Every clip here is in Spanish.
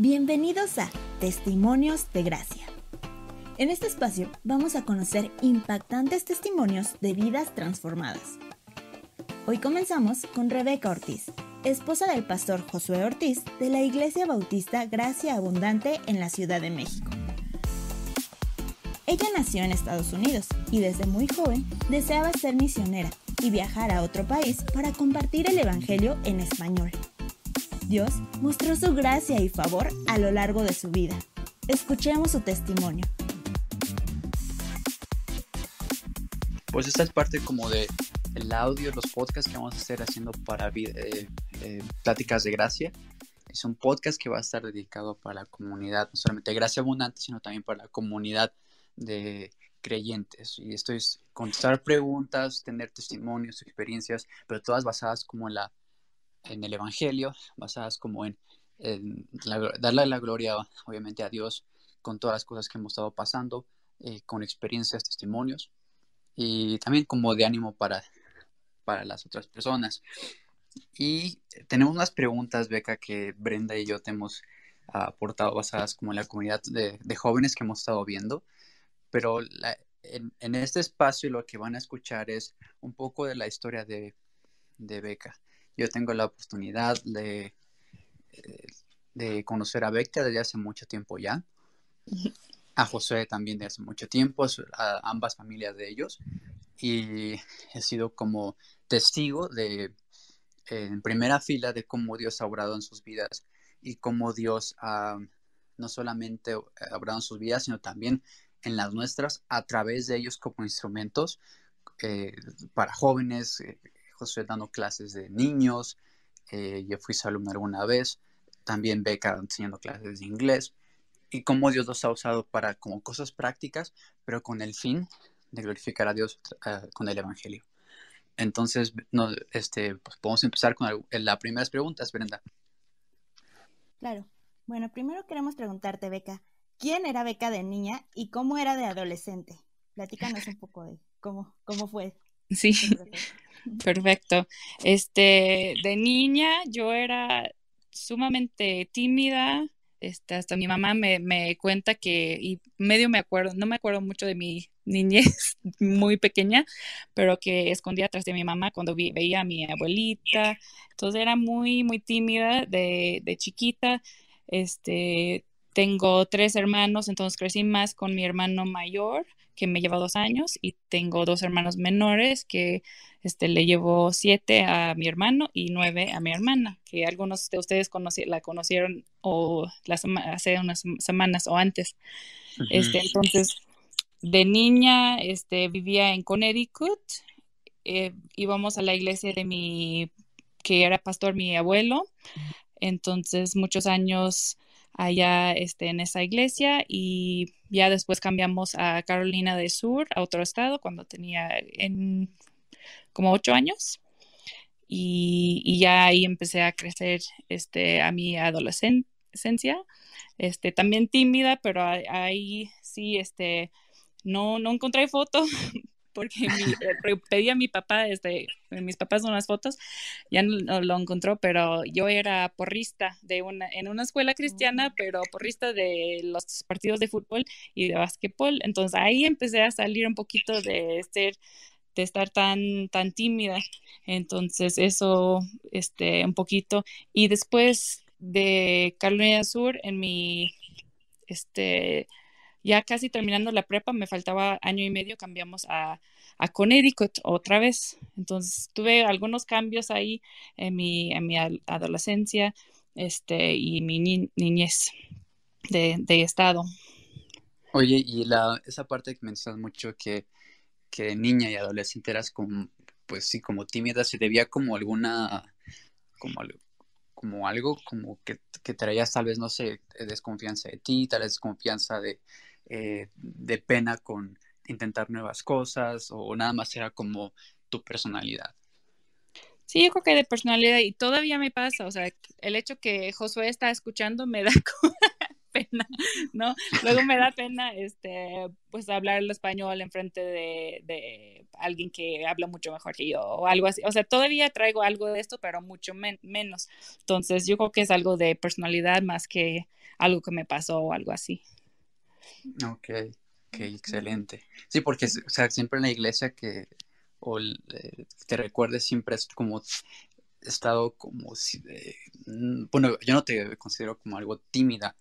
Bienvenidos a Testimonios de Gracia. En este espacio vamos a conocer impactantes testimonios de vidas transformadas. Hoy comenzamos con Rebeca Ortiz, esposa del pastor Josué Ortiz de la Iglesia Bautista Gracia Abundante en la Ciudad de México. Ella nació en Estados Unidos y desde muy joven deseaba ser misionera y viajar a otro país para compartir el Evangelio en español. Dios mostró su gracia y favor a lo largo de su vida. Escuchemos su testimonio. Pues esta es parte como de el audio, los podcasts que vamos a hacer haciendo para eh, eh, pláticas de gracia. Es un podcast que va a estar dedicado para la comunidad, no solamente gracia abundante, sino también para la comunidad de creyentes. Y esto es contestar preguntas, tener testimonios, experiencias, pero todas basadas como en la en el Evangelio, basadas como en, darle la gloria, obviamente, a Dios con todas las cosas que hemos estado pasando, eh, con experiencias, testimonios y también como de ánimo para, para las otras personas. Y tenemos unas preguntas, Beca, que Brenda y yo te hemos aportado basadas como en la comunidad de, jóvenes que hemos estado viendo, pero en, en, este espacio lo que van a escuchar es un poco de la historia de, de Beca. Yo tengo la oportunidad de, eh, de conocer a Beca desde hace mucho tiempo ya, a José también desde hace mucho tiempo, a ambas familias de ellos, y he sido como testigo de, en primera fila de cómo Dios ha obrado en sus vidas y cómo Dios ha no solamente obrado en sus vidas, sino también en las nuestras a través de ellos como instrumentos eh, para jóvenes, eh, José dando clases de niños, eh, yo fui su alumno alguna vez, también Beca enseñando clases de inglés, y cómo Dios los ha usado para como cosas prácticas, pero con el fin de glorificar a Dios eh, con el Evangelio. Entonces, este, pues podemos empezar con las primeras preguntas, Brenda. Claro. Bueno, primero queremos preguntarte, Beca, ¿quién era Beca de niña y cómo era de adolescente? Platícanos un poco de cómo, cómo fue. Sí, perfecto. Este, de niña yo era sumamente tímida, este, hasta mi mamá me, me, cuenta que, y medio me acuerdo, no me acuerdo mucho de mi niñez muy pequeña, pero que escondía atrás de mi mamá cuando veía a mi abuelita. Entonces era muy, muy tímida de, de chiquita. Este, tengo tres hermanos, entonces crecí más con mi hermano mayor que me lleva dos años y tengo dos hermanos menores que este, le llevo siete a mi hermano y nueve a mi hermana, que algunos de ustedes la conocieron o hace unas semanas o antes. este, entonces, de niña este, vivía en Connecticut, eh, íbamos a la iglesia de mi, que era pastor mi abuelo, entonces muchos años allá este, en esa iglesia y ya después cambiamos a Carolina del Sur, a otro estado, cuando tenía en como ocho años. Y, ya ahí empecé a crecer este, a mi adolescencia, este, también tímida, pero ahí sí, este, no, no encontré foto porque eh, pedí a mi papá, este, mis papás unas fotos, ya no, lo encontró, pero yo era porrista de una, en una escuela cristiana, oh. pero porrista de los partidos de fútbol y de básquetbol. Entonces ahí empecé a salir un poquito de ser de estar tan, tan tímida. Entonces, eso, este, un poquito. Y después de Carolina Sur, en mi, este, ya casi terminando la prepa, me faltaba año y medio, cambiamos a, a Connecticut otra vez. Entonces tuve algunos cambios ahí en mi, en mi adolescencia este, y mi niñez de, de, estado. Oye, y la, esa parte que mencionas mucho que, que niña y adolescente eras como, pues sí, como tímida, se debía como alguna, como, como algo como que, que traías tal vez, no sé, desconfianza de ti, tal vez desconfianza de, eh, de pena con intentar nuevas cosas o nada más era como tu personalidad? Sí, yo creo que de personalidad y todavía me pasa, o sea, el hecho que Josué está escuchando me da pena, ¿no? Luego me da pena, este, pues hablar el español en frente de, de, alguien que habla mucho mejor que yo o algo así. O sea, todavía traigo algo de esto, pero mucho menos. Entonces, yo creo que es algo de personalidad más que algo que me pasó o algo así. Ok, ok, excelente. Sí, porque o sea, siempre en la iglesia que o te recuerdes siempre es como estado como si mm, bueno, yo no te considero como algo tímida,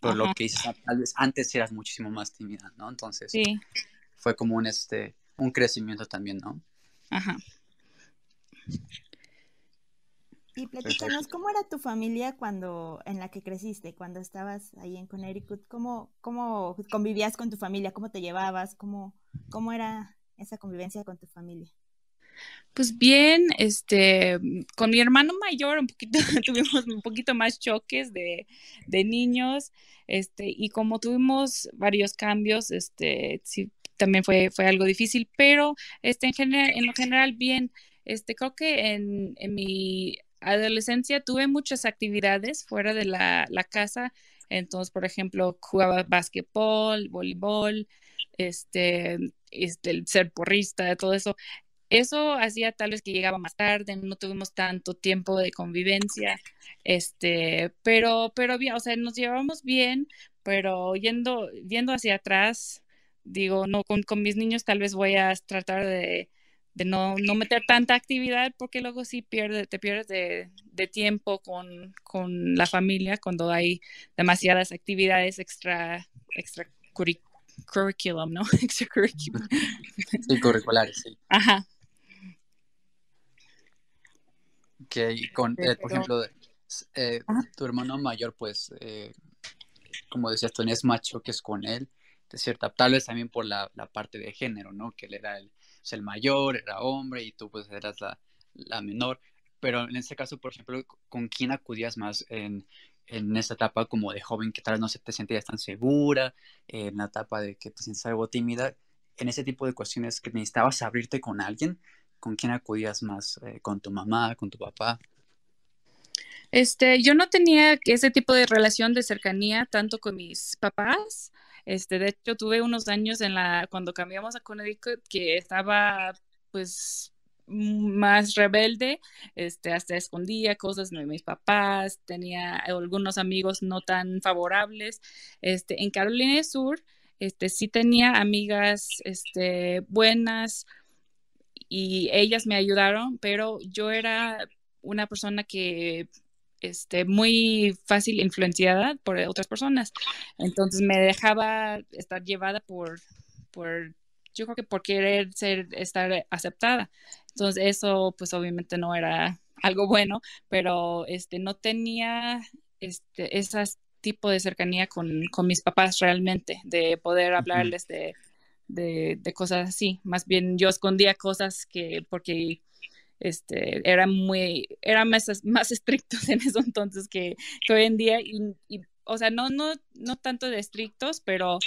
pero lo que dices, tal vez antes eras muchísimo más tímida, ¿no? Entonces, sí. fue como un este un crecimiento también, ¿no? Ajá. Y platícanos, ¿cómo era tu familia cuando, en la que creciste, cuando estabas ahí en Connecticut? ¿Cómo, cómo convivías con tu familia? ¿Cómo te llevabas? ¿Cómo, cómo era esa convivencia con tu familia? Pues bien, este, con mi hermano mayor un poquito, tuvimos un poquito más choques de, de, niños, este, y como tuvimos varios cambios, este, sí, también fue, fue algo difícil, pero este, en, general, en lo general bien, este, creo que en, en mi adolescencia tuve muchas actividades fuera de la, casa, entonces, por ejemplo, jugaba básquetbol, voleibol, este, este, el ser porrista, todo eso. Eso hacía tal vez que llegaba más tarde, no tuvimos tanto tiempo de convivencia, este, pero, pero bien, o sea, nos llevamos bien, pero yendo, yendo hacia atrás, digo, no, con mis niños tal vez voy a tratar de, de no, no, meter tanta actividad porque luego sí pierde, te pierdes de, de tiempo con, con, la familia cuando hay demasiadas actividades extra, extra curriculum, ¿no? Extracurriculum. Sí, curriculares, sí. Ajá. Que con, eh, por ejemplo, eh, tu hermano mayor, pues, eh, como decías, tenías más choques con él, de cierta, tal vez también por la, la parte de género, ¿no? Que él era el, el mayor, era hombre y tú pues eras la, la menor. Pero en este caso, por ejemplo, ¿con quién acudías más en, en esta etapa como de joven que tal vez no se te sentías tan segura, en la etapa de que te sientes algo tímida, en ese tipo de cuestiones que necesitabas abrirte con alguien, ¿con quién acudías más? Eh, ¿Con tu mamá, con tu papá? Este, yo no tenía ese tipo de relación de cercanía tanto con mis papás. Este, de hecho, tuve unos años en la, cuando cambiamos a Connecticut, que estaba, pues, más rebelde, este, hasta escondía cosas de mis papás, tenía algunos amigos no tan favorables. Este, en Carolina del Sur, este, sí tenía amigas, este, buenas y ellas me ayudaron, pero yo era una persona que este, muy fácil influenciada por otras personas. Entonces me dejaba estar llevada por, por yo creo que por querer ser, estar aceptada. Entonces eso pues obviamente no era algo bueno, pero este, no tenía este, ese tipo de cercanía con, con mis papás realmente, de poder hablarles de, de, de, cosas así. Más bien yo escondía cosas que porque este, eran muy, eran más, más estrictos en eso entonces que, hoy en día, y, o sea, no, no, no tanto de estrictos, pero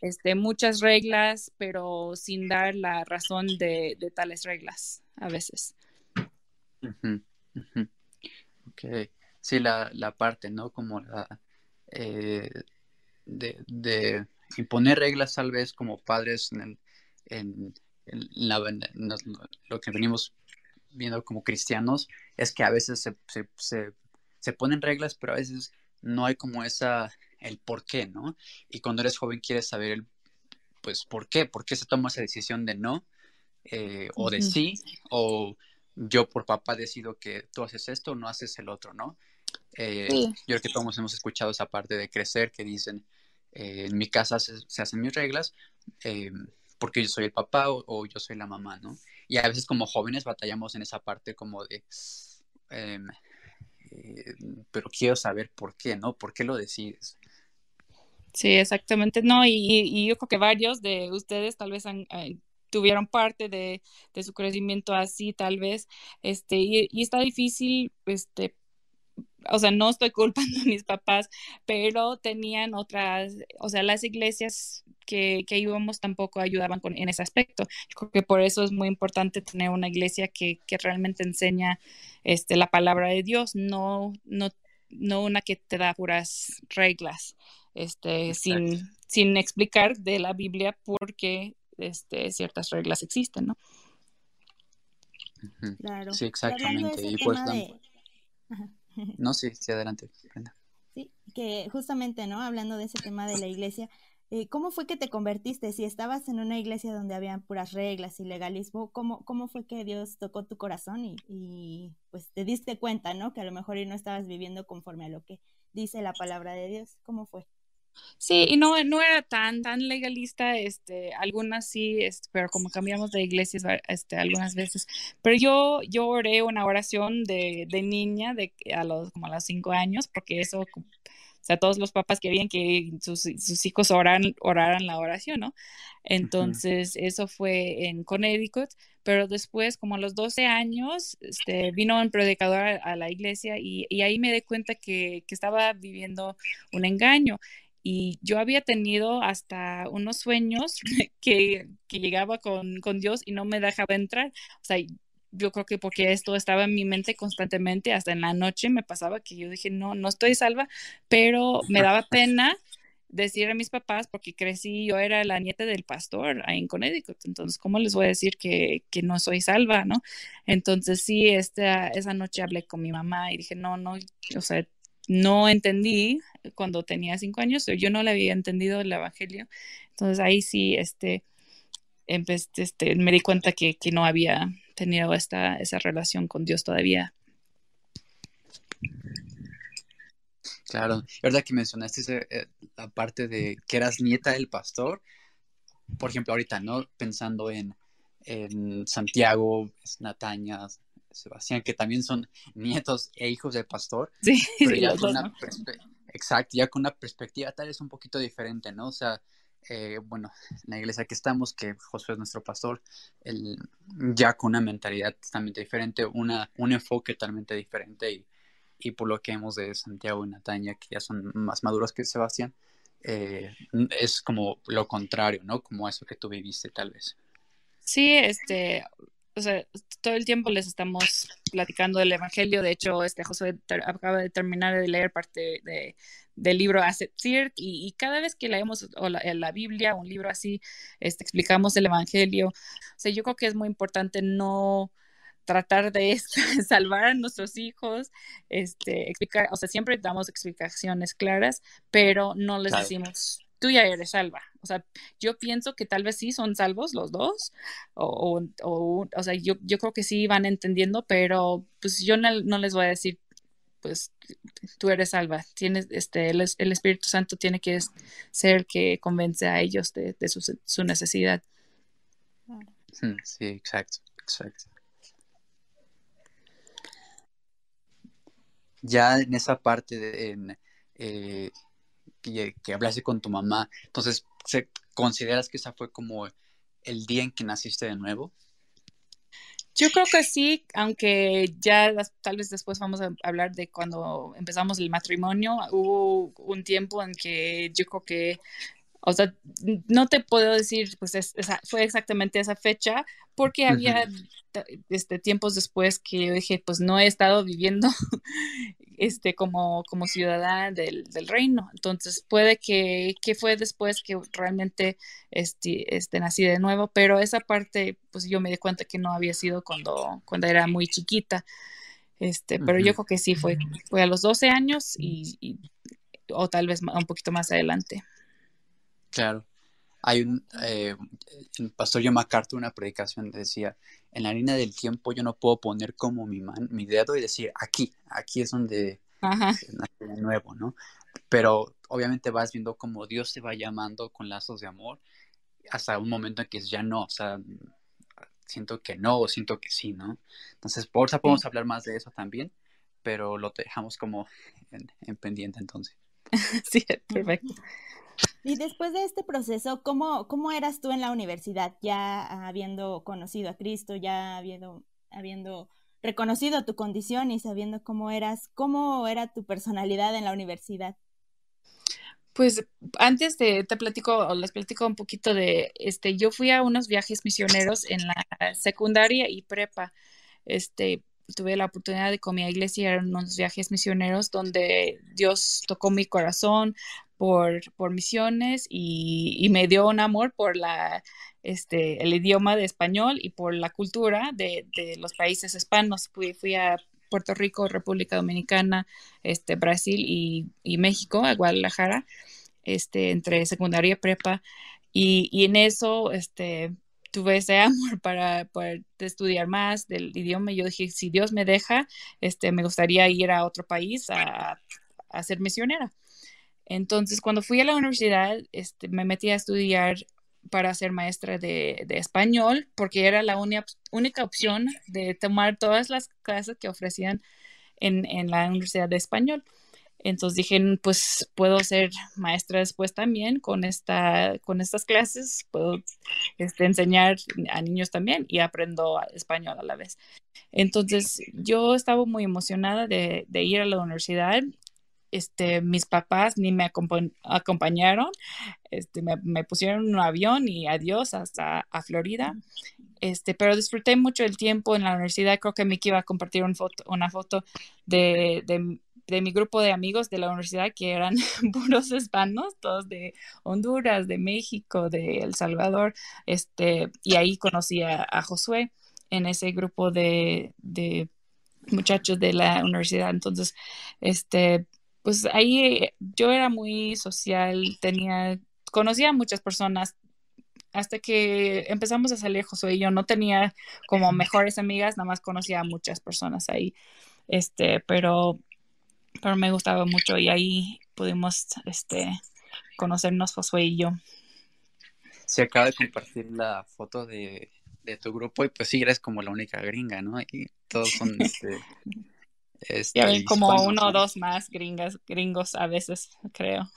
este, muchas reglas, pero sin dar la razón de, tales reglas a veces. Ok, sí, la, la, parte, ¿no? Como la eh, de, de, imponer reglas tal vez como padres en, en, en, la, en, lo que venimos viendo como cristianos es que a veces se, se, se, ponen reglas, pero a veces no hay como esa, el por qué, ¿no? Y cuando eres joven quieres saber el, pues, por qué, por qué se toma esa decisión de no, eh, o de sí, o yo por papá decido que tú haces esto, no haces el otro, ¿no? Eh, yo creo que todos hemos escuchado esa parte de crecer que dicen, eh, en mi casa se, hacen mis reglas, porque yo soy el papá o, yo soy la mamá, ¿no? Y a veces como jóvenes batallamos en esa parte como de, em, eh, pero quiero saber por qué, ¿no? ¿Por qué lo decides? Sí, exactamente, no, y, yo creo que varios de ustedes tal vez han, eh, tuvieron parte de, de, su crecimiento así, tal vez, este, y, y está difícil, este, o sea, no estoy culpando a mis papás, pero tenían otras, o sea, las iglesias que, que íbamos tampoco ayudaban con, en ese aspecto. creo que por eso es muy importante tener una iglesia que, que realmente enseña este, la palabra de Dios, no, no, no una que te da puras reglas, este, sin, sin explicar de la Biblia por qué este, ciertas reglas existen, ¿no? Claro. Sí, exactamente. Y pues, no, sí, sí, adelante. Sí, que justamente, ¿no? Hablando de ese tema de la iglesia, eh, ¿cómo fue que te convertiste? Si estabas en una iglesia donde habían puras reglas y legalismo, ¿cómo, cómo fue que Dios tocó tu corazón y, y, pues te diste cuenta, ¿no? Que a lo mejor no estabas viviendo conforme a lo que dice la palabra de Dios. ¿Cómo fue? Sí, y no, no era tan, tan legalista, este, algunas sí, este, pero como cambiamos de iglesias este, algunas veces. Pero yo, yo oré una oración de, de niña de, a los, como a los cinco años, porque eso, o sea, todos los papás querían que sus, sus hijos oraran, oraran la oración, ¿no? Entonces, eso fue en Connecticut, pero después, como a los 12 años, este, vino un predicador a, a la iglesia y, y, ahí me di cuenta que, que estaba viviendo un engaño y yo había tenido hasta unos sueños que, que llegaba con, con, Dios y no me dejaba entrar. O sea, yo creo que porque esto estaba en mi mente constantemente, hasta en la noche me pasaba que yo dije, no, no estoy salva, pero me daba pena decir a mis papás porque crecí, yo era la nieta del pastor ahí en Connecticut, entonces, ¿cómo les voy a decir que, que no soy salva, no? Entonces, sí, esta, esa noche hablé con mi mamá y dije, no, no, o sea, no entendí cuando tenía cinco años, yo no le había entendido el Evangelio. Entonces ahí sí, este, este, me di cuenta que, que, no había tenido esta, esa relación con Dios todavía. Claro, verdad que mencionaste eh, la parte de que eras nieta del pastor. Por ejemplo, ahorita, ¿no? Pensando en, en Santiago, Nataña, Sebastián, que también son nietos e hijos del pastor. Sí, pero sí, ya con una Exacto, ya con una perspectiva tal vez un poquito diferente, ¿no? O sea, eh, bueno, en la iglesia que estamos, que Josué es nuestro pastor, él ya con una mentalidad totalmente diferente, una, un enfoque totalmente diferente y, y por lo que hemos de Santiago y Nataña, que ya son más maduros que Sebastián, eh, es como lo contrario, ¿no? Como eso que tú viviste tal vez. Sí, este, o sea, todo el tiempo les estamos platicando del Evangelio. De hecho, este José acaba de terminar de leer parte de, del libro Asetzir y, y cada vez que leemos o la, la Biblia, un libro así, este, explicamos el Evangelio. O sea, yo creo que es muy importante no tratar de salvar a nuestros hijos, este, explicar, o sea, siempre damos explicaciones claras, pero no les Claro. decimos, tú ya eres salva. O sea, yo pienso que tal vez sí son salvos los dos, o, o, o, o sea, yo, yo creo que sí van entendiendo, pero pues yo no, no les voy a decir, pues tú eres salva, tienes, este, el, el Espíritu Santo tiene que ser el que convence a ellos de, de su, su necesidad. Mm, Sí, exacto, exacto. Ya en esa parte de, en, eh, que, que hablaste con tu mamá, entonces, ¿se- ¿consideras que esa fue como el día en que naciste de nuevo? Yo creo que sí, aunque ya tal vez después vamos a hablar de cuando empezamos el matrimonio, hubo un tiempo en que yo creo que, o sea, no te puedo decir, pues es- esa- fue exactamente esa fecha, porque había este, tiempos después que yo dije, pues no he estado viviendo este, como, como ciudadana del, del reino. Entonces puede que, que fue después que realmente este, este, nací de nuevo, pero esa parte, pues yo me di cuenta que no había sido cuando, cuando era muy chiquita. Este, pero yo creo que sí fue, fue a los 12 años y, y- o tal vez un poquito más adelante. Claro. Hay un, eh, el pastor John MacArthur, una predicación, decía, en la línea del tiempo yo no puedo poner como mi, man, mi dedo y decir, aquí, aquí es donde Ajá, nací de nuevo, ¿no? Pero obviamente vas viendo cómo Dios te va llamando con lazos de amor hasta un momento en que ya no, o sea, siento que no o siento que sí, ¿no? Entonces, por eso podemos sí, hablar más de eso también, pero lo dejamos como en, en pendiente entonces. sí, perfecto. Y después de este proceso, ¿cómo, ¿cómo eras tú en la universidad? Ya habiendo conocido a Cristo, ya habiendo, habiendo reconocido tu condición y sabiendo cómo eras, ¿cómo era tu personalidad en la universidad? Pues antes de te platico o les platico un poquito de este, yo fui a unos viajes misioneros en la secundaria y prepa. Este, tuve la oportunidad de con mi iglesia a unos viajes misioneros donde Dios tocó mi corazón por, por misiones y, y me dio un amor por la, este, el idioma de español y por la cultura de, de los países hispanos. Fui, fui a Puerto Rico, República Dominicana, este, Brasil y, y México, a Guadalajara, este, entre secundaria y prepa. Y, y en eso, este, tuve ese amor para poder estudiar más del idioma. Yo dije, si Dios me deja, este, me gustaría ir a otro país a, a ser misionera. Entonces, cuando fui a la universidad, este, me metí a estudiar para ser maestra de, de español, porque era la única opción de tomar todas las clases que ofrecían en, en la Universidad de Español. Entonces dije, pues puedo ser maestra después también con, esta, con estas clases, puedo este, enseñar a niños también y aprendo español a la vez. Entonces yo estaba muy emocionada de, ir a la universidad este, mis papás ni me acompañaron, este, me, pusieron un avión y adiós hasta a Florida. Este, pero disfruté mucho el tiempo en la universidad. Creo que Miki iba a compartir una foto de, de, mi grupo de amigos de la universidad que eran puros hispanos, todos de Honduras, de México, de El Salvador. Este, y ahí conocí a, a Josué en ese grupo de, de muchachos de la universidad. Entonces, este, pues ahí yo era muy social, tenía, conocía a muchas personas, hasta que empezamos a salir Josué y yo no tenía como mejores amigas, nada más conocía a muchas personas ahí, este, pero, pero me gustaba mucho y ahí pudimos, este, conocernos Josué y yo. Se acaba de compartir la foto de, de tu grupo y pues sí, eres como la única gringa, ¿no? Y todos son, este, este, ya ven como uno o dos más gringas, gringos a veces, creo.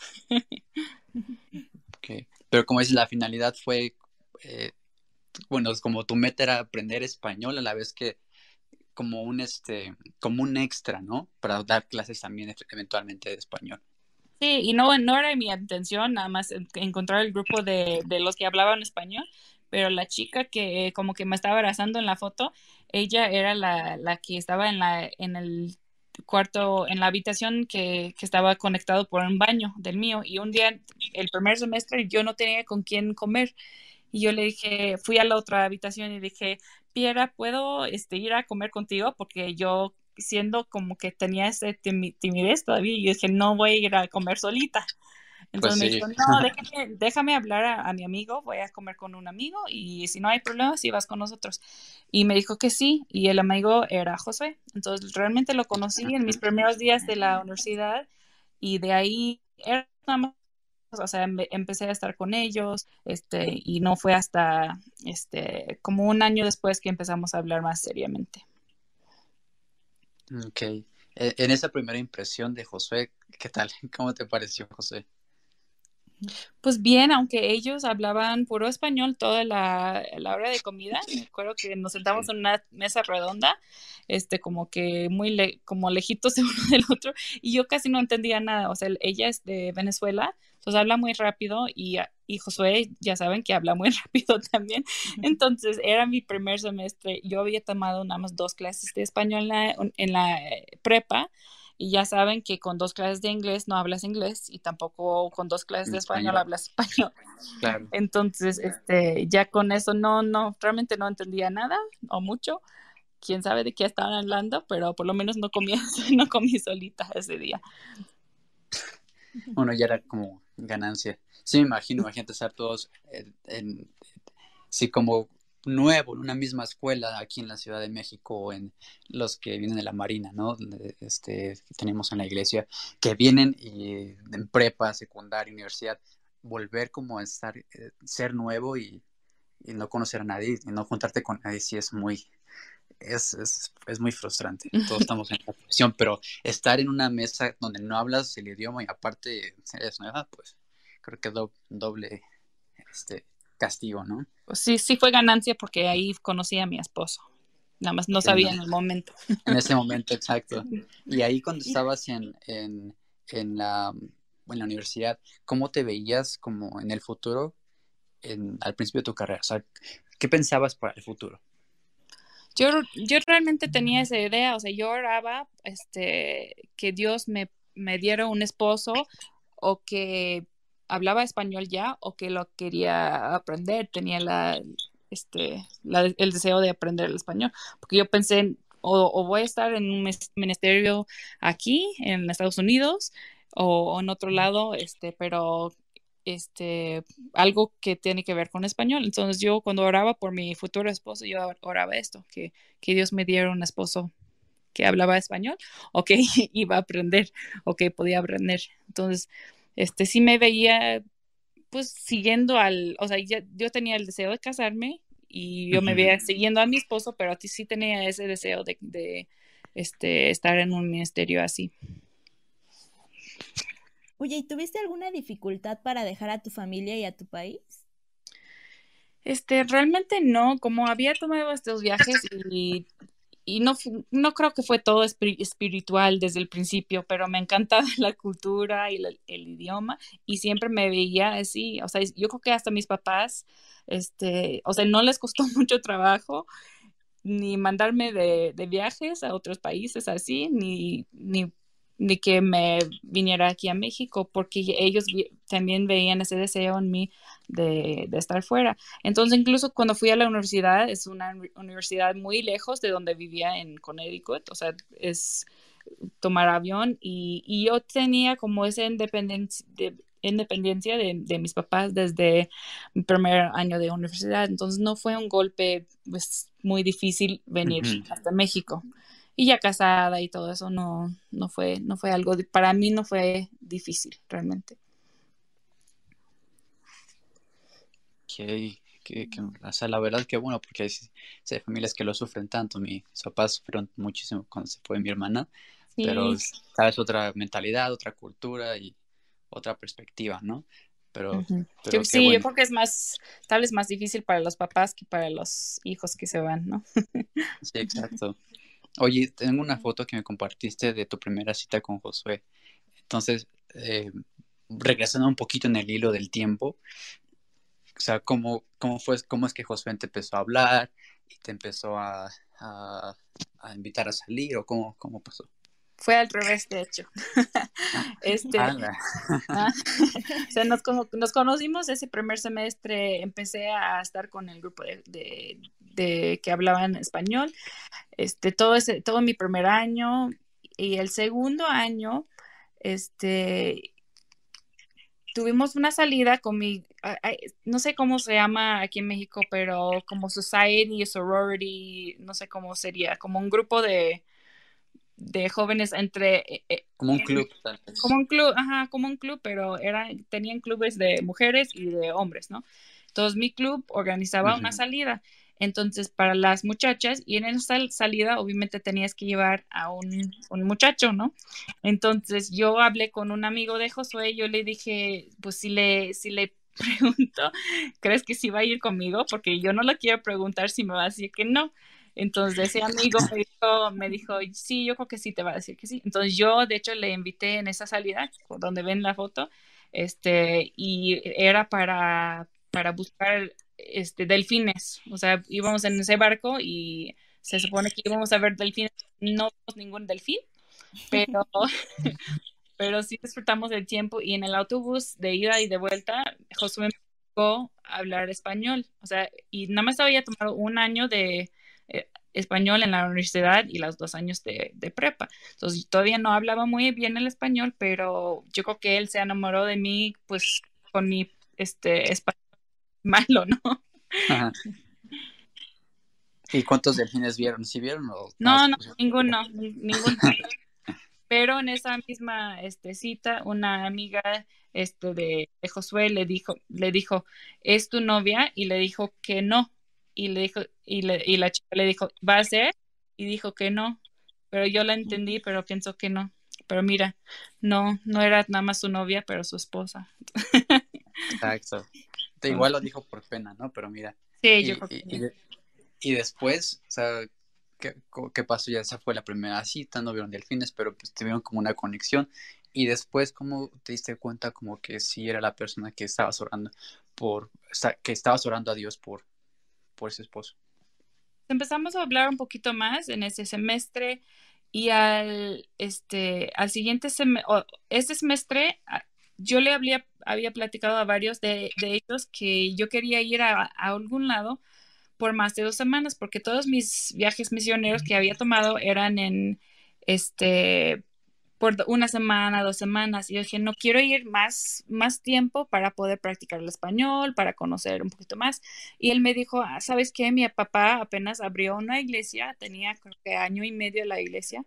okay. Pero como es la finalidad fue, eh, bueno, como tu meta era aprender español a la vez que como un, este, como un extra, ¿no? Para dar clases también eventualmente de español. Sí, y no, no era mi intención nada más encontrar el grupo de, de los que hablaban español, pero la chica que como que me estaba abrazando en la foto, ella era la, la que estaba en, la, en el cuarto, en la habitación que, que, estaba conectado por un baño del mío. Y un día, el primer semestre, yo no tenía con quién comer. Y yo le dije, fui a la otra habitación y dije, Piera, ¿puedo este, ir a comer contigo? Porque yo, siendo como que tenía ese timidez todavía, yo dije, no voy a ir a comer solita. Pues Entonces me dijo, no, déjame, hablar a, mi amigo, voy a comer con un amigo y si no hay problema, si vas con nosotros. Y me dijo que sí, y el amigo era José. Entonces realmente lo conocí en mis primeros días de la universidad y de ahí era o sea, empecé a estar con ellos, este, y no fue hasta, este, como un año después que empezamos a hablar más seriamente. Ok. E, en esa primera impresión de José, ¿qué tal? ¿Cómo te pareció José? Pues bien, aunque ellos hablaban puro español toda la, hora de comida, me acuerdo que nos sentamos en una mesa redonda, este, como que muy como lejitos de uno del otro, y yo casi no entendía nada. O sea, ella es de Venezuela, entonces habla muy rápido y, y Josué ya saben que habla muy rápido también. Entonces era mi primer semestre, yo había tomado nada más dos clases de español en la, en la eh, prepa y ya saben que con dos clases de inglés no hablas inglés y tampoco con dos clases de español, hablas español. Claro. Entonces, este, ya con eso no, no, realmente no entendía nada o mucho. Quién sabe de qué estaban hablando, pero por lo menos no comí, no comí solita ese día. Bueno, ya era como ganancia. Sí, me imagino, imagínate estar todos en, en sí, como nuevo en una misma escuela aquí en la Ciudad de México en los que vienen de la Marina, ¿no? Este, que tenemos en la iglesia, que vienen y en prepa, secundaria, universidad, volver como a estar, eh, ser nuevo y, no conocer a nadie y no juntarte con nadie sí es muy, es, es, es, muy frustrante. Todos estamos en confusión, pero estar en una mesa donde no hablas el idioma y aparte eres nueva, pues creo que es doble, este, castigo, ¿no? Pues sí, sí fue ganancia porque ahí conocí a mi esposo. Nada más no sabía en el momento. En ese momento, exacto. Y ahí cuando estabas en, en, en, la, en la universidad, ¿cómo te veías como en el futuro, en, al principio de tu carrera? O sea, ¿qué pensabas para el futuro? Yo, yo realmente tenía esa idea, o sea, yo oraba este, que Dios me, me diera un esposo o que hablaba español ya o que lo quería aprender, tenía la, este, el deseo de aprender el español, porque yo pensé o, voy a estar en un ministerio aquí en Estados Unidos o, en otro lado, este, pero este, algo que tiene que ver con español. Entonces yo cuando oraba por mi futuro esposo, yo oraba esto, que, que Dios me diera un esposo que hablaba español o que iba a aprender o que podía aprender. Entonces, este, sí me veía pues siguiendo al, o sea, yo tenía el deseo de casarme y yo me veía siguiendo a mi esposo, pero a ti sí tenía ese deseo de, de este, estar en un ministerio así. Oye, ¿y tuviste alguna dificultad para dejar a tu familia y a tu país? Este, realmente no, como había tomado estos viajes y no, no creo que fue todo espiritual desde el principio, pero me encantaba la cultura y el idioma y siempre me veía así, o sea, yo creo que hasta mis papás, este, o sea, no les costó mucho trabajo ni mandarme de, de viajes a otros países así, ni, ni ni que me viniera aquí a México, porque ellos también veían ese deseo en mí de, estar fuera. Entonces, incluso cuando fui a la universidad, es una universidad muy lejos de donde vivía en Connecticut, o sea, es tomar avión y, yo tenía como esa independencia de, independencia de, mis papás desde mi primer año de universidad, entonces no fue un golpe pues, muy difícil venir hasta México y ya casada y todo eso no, no fue, no fue algo, para mí no fue difícil realmente. Que, que, o sea, la verdad que bueno, porque hay, familias que lo sufren tanto. Mis papás sufrieron muchísimo cuando se fue mi hermana, pero sabes, otra mentalidad, otra cultura y otra perspectiva, ¿no? Pero, sí, yo creo que es más, tal vez más difícil para los papás que para los hijos que se van, ¿no? sí, exacto. Oye, tengo una foto que me compartiste de tu primera cita con Josué. Entonces, eh, regresando un poquito en el hilo del tiempo, o sea, ¿cómo, cómo, fue, cómo es que Josué te empezó a hablar y te empezó a, a, invitar a salir o cómo, cómo pasó? Fue al revés, de hecho. este, ah, o sea, nos, nos, conocimos ese primer semestre, empecé a estar con el grupo de, de, que hablaban español, este, todo, ese, todo mi primer año y el segundo año, este, tuvimos una salida con mi, no sé cómo se llama aquí en México, pero como society, sorority, no sé cómo sería, como un grupo de, de jóvenes entre... Eh, eh, como un club. Como un club, ajá, como un club, pero era, tenían clubes de mujeres y de hombres, ¿no? Entonces mi club organizaba una salida entonces, para las muchachas, y en esa salida, obviamente tenías que llevar a un, muchacho, ¿no? Entonces, yo hablé con un amigo de Josué, yo le dije, pues si le, si le pregunto, ¿crees que sí va a ir conmigo? Porque yo no le quiero preguntar si me va a decir que no. Entonces ese amigo me dijo, me dijo, sí, yo creo que sí te va a decir que sí. Entonces yo, de hecho, le invité en esa salida, donde ven la foto, este, y era para, para buscar este, delfines, o sea, íbamos en ese barco y se supone que íbamos a ver delfines, no vimos ningún delfín, pero, pero sí disfrutamos del tiempo y en el autobús de ida y de vuelta, Josué me a hablar español, o sea, y nada más había tomado un año de eh, español en la universidad y los dos años de, de, prepa. Entonces todavía no hablaba muy bien el español, pero yo creo que él se enamoró de mí, pues, con mi este, español malo, ¿no? ¿Y cuántos delfines vieron? ¿Sí vieron? O no, no, ninguno, ninguno. Pero en esa misma este, cita, una amiga este, de, Josué le dijo, le dijo, ¿es tu novia? Y le dijo que no. Y le dijo, y, le, y la chica le dijo, ¿va a ser? Y dijo que no. Pero yo la entendí, pero pienso que no. Pero mira, no, no era nada más su novia, pero su esposa. Exacto. Igual lo dijo por pena, ¿no? Pero mira. Sí, yo creo que... y, después, o sea, ¿qué, ¿qué, pasó? Ya esa fue la primera cita, no vieron delfines, pero pues tuvieron como una conexión. Y después, ¿cómo te diste cuenta como que sí era la persona que estabas orando por, que estabas orando a Dios por, por ese esposo? Empezamos a hablar un poquito más en ese semestre y al, este, al siguiente semestre, este semestre yo le había, había platicado a varios de, ellos que yo quería ir a, algún lado por más de dos semanas, porque todos mis viajes misioneros que había tomado eran en, este, por una semana, dos semanas. Y yo dije, no quiero ir más, más tiempo para poder practicar el español, para conocer un poquito más. Y él me dijo, ah, ¿sabes qué? Mi papá apenas abrió una iglesia, tenía creo que año y medio la iglesia.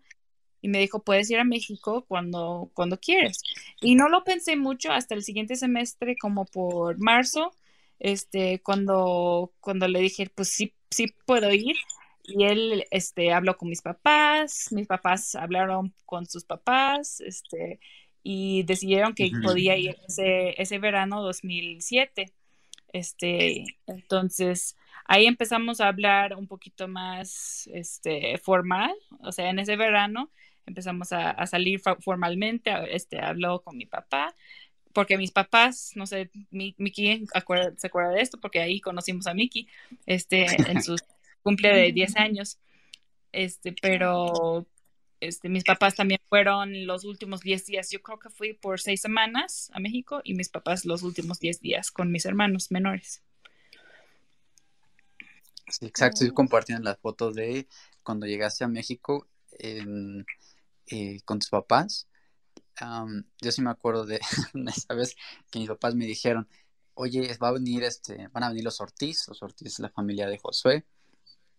Y me dijo, puedes ir a México cuando, cuando quieres. Y no lo pensé mucho hasta el siguiente semestre, como por marzo, este, cuando, cuando le dije, pues sí, sí puedo ir. Y él este, habló con mis papás, mis papás hablaron con sus papás, este, y decidieron que podía ir ese, ese verano 2007. Este, entonces, ahí empezamos a hablar un poquito más este, formal, o sea, en ese verano empezamos a, salir formalmente, este, habló con mi papá, porque mis papás, no sé, Miki se acuerda de esto, porque ahí conocimos a Miki, este, en su cumple de 10 años, este, pero este, mis papás también fueron los últimos 10 días. Yo creo que fui por 6 semanas a México y mis papás los últimos 10 días con mis hermanos menores. Sí, exacto. Estoy compartiendo las fotos de cuando llegaste a México eh, con tus papás. yo sí me acuerdo de esa vez que mis papás me dijeron, oye, va a venir este, van a venir los Ortiz, los Ortiz, la familia de Josué,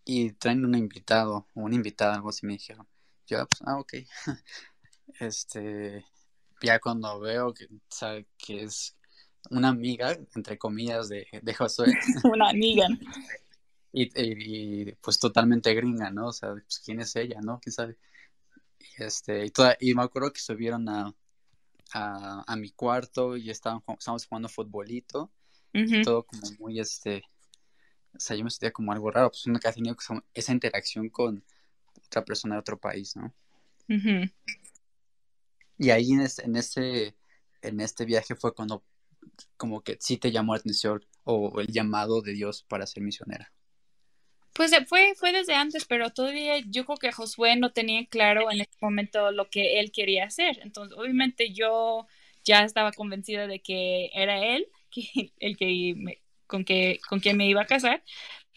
y traen un invitado, o una invitada, algo así me dijeron. Yo, ah, pues, ah, ok. este, ya cuando veo que, sabe, que es una amiga, entre comillas, de, de Josué. una amiga. Y, y, pues totalmente gringa, ¿no? O sea, pues, ¿quién es ella, no? ¿Quién sabe? Y, este, y, toda, y me acuerdo que subieron a, a, a mi cuarto y estaban, estábamos jugando futbolito. Todo como muy, este, o sea, yo me sentía como algo raro, pues nunca he tenido esa interacción con otra persona de otro país, ¿no? Y ahí en este, en este, en este viaje fue cuando como que sí te llamó la atención o el llamado de Dios para ser misionera. Pues eh, fue, fue desde antes, pero todavía yo creo que Josué no tenía claro en ese momento lo que él quería hacer. Entonces, obviamente yo ya estaba convencida de que era él el que me, con, que, con quien me iba a casar,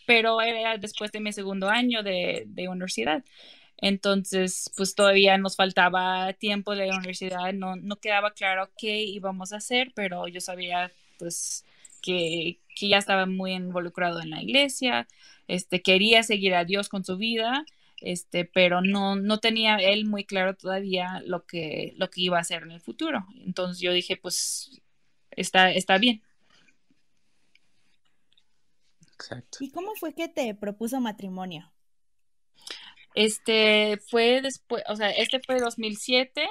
pero era después de mi segundo año de, de universidad. Entonces, pues todavía nos faltaba tiempo de la universidad, no, no quedaba claro qué íbamos a hacer, pero yo sabía pues que, que, ya estaba muy involucrado en la iglesia, este, quería seguir a Dios con su vida, este, pero no, no tenía él muy claro todavía lo que, lo que iba a hacer en el futuro. Entonces yo dije, pues está, está bien, ¿Y cómo fue que te propuso matrimonio? Este fue después, o sea, este fue 2007.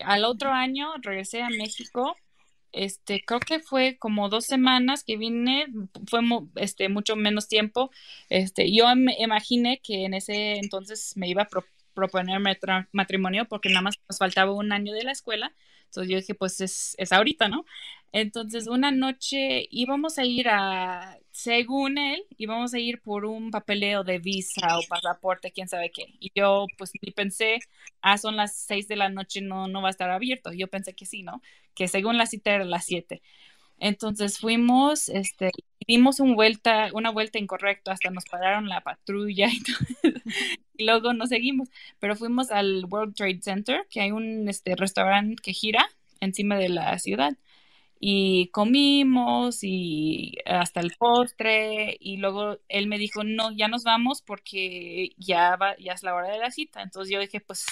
Al otro año regresé a México. Este, creo que fue como dos semanas que vine, fue este, mucho menos tiempo. Este, yo me imaginé que en ese entonces me iba a proponer matrimonio porque nada más nos faltaba un año de la escuela. Entonces yo dije, pues es, es ahorita, ¿no? Entonces una noche íbamos a ir a, según él, íbamos a ir por un papeleo de visa o pasaporte, quién sabe qué. Y yo pues ni pensé, ah, son las seis de la noche, no, no va a estar abierto. Yo pensé que sí, ¿no? Que según la cita era las siete. Entonces fuimos, este, dimos un vuelta, una vuelta incorrecta, hasta nos pararon la patrulla y, y luego nos seguimos. Pero fuimos al World Trade Center, que hay un este, restaurante que gira encima de la ciudad y comimos y hasta el postre y luego él me dijo, no, ya nos vamos porque ya, va, ya es la hora de la cita. Entonces yo dije, pues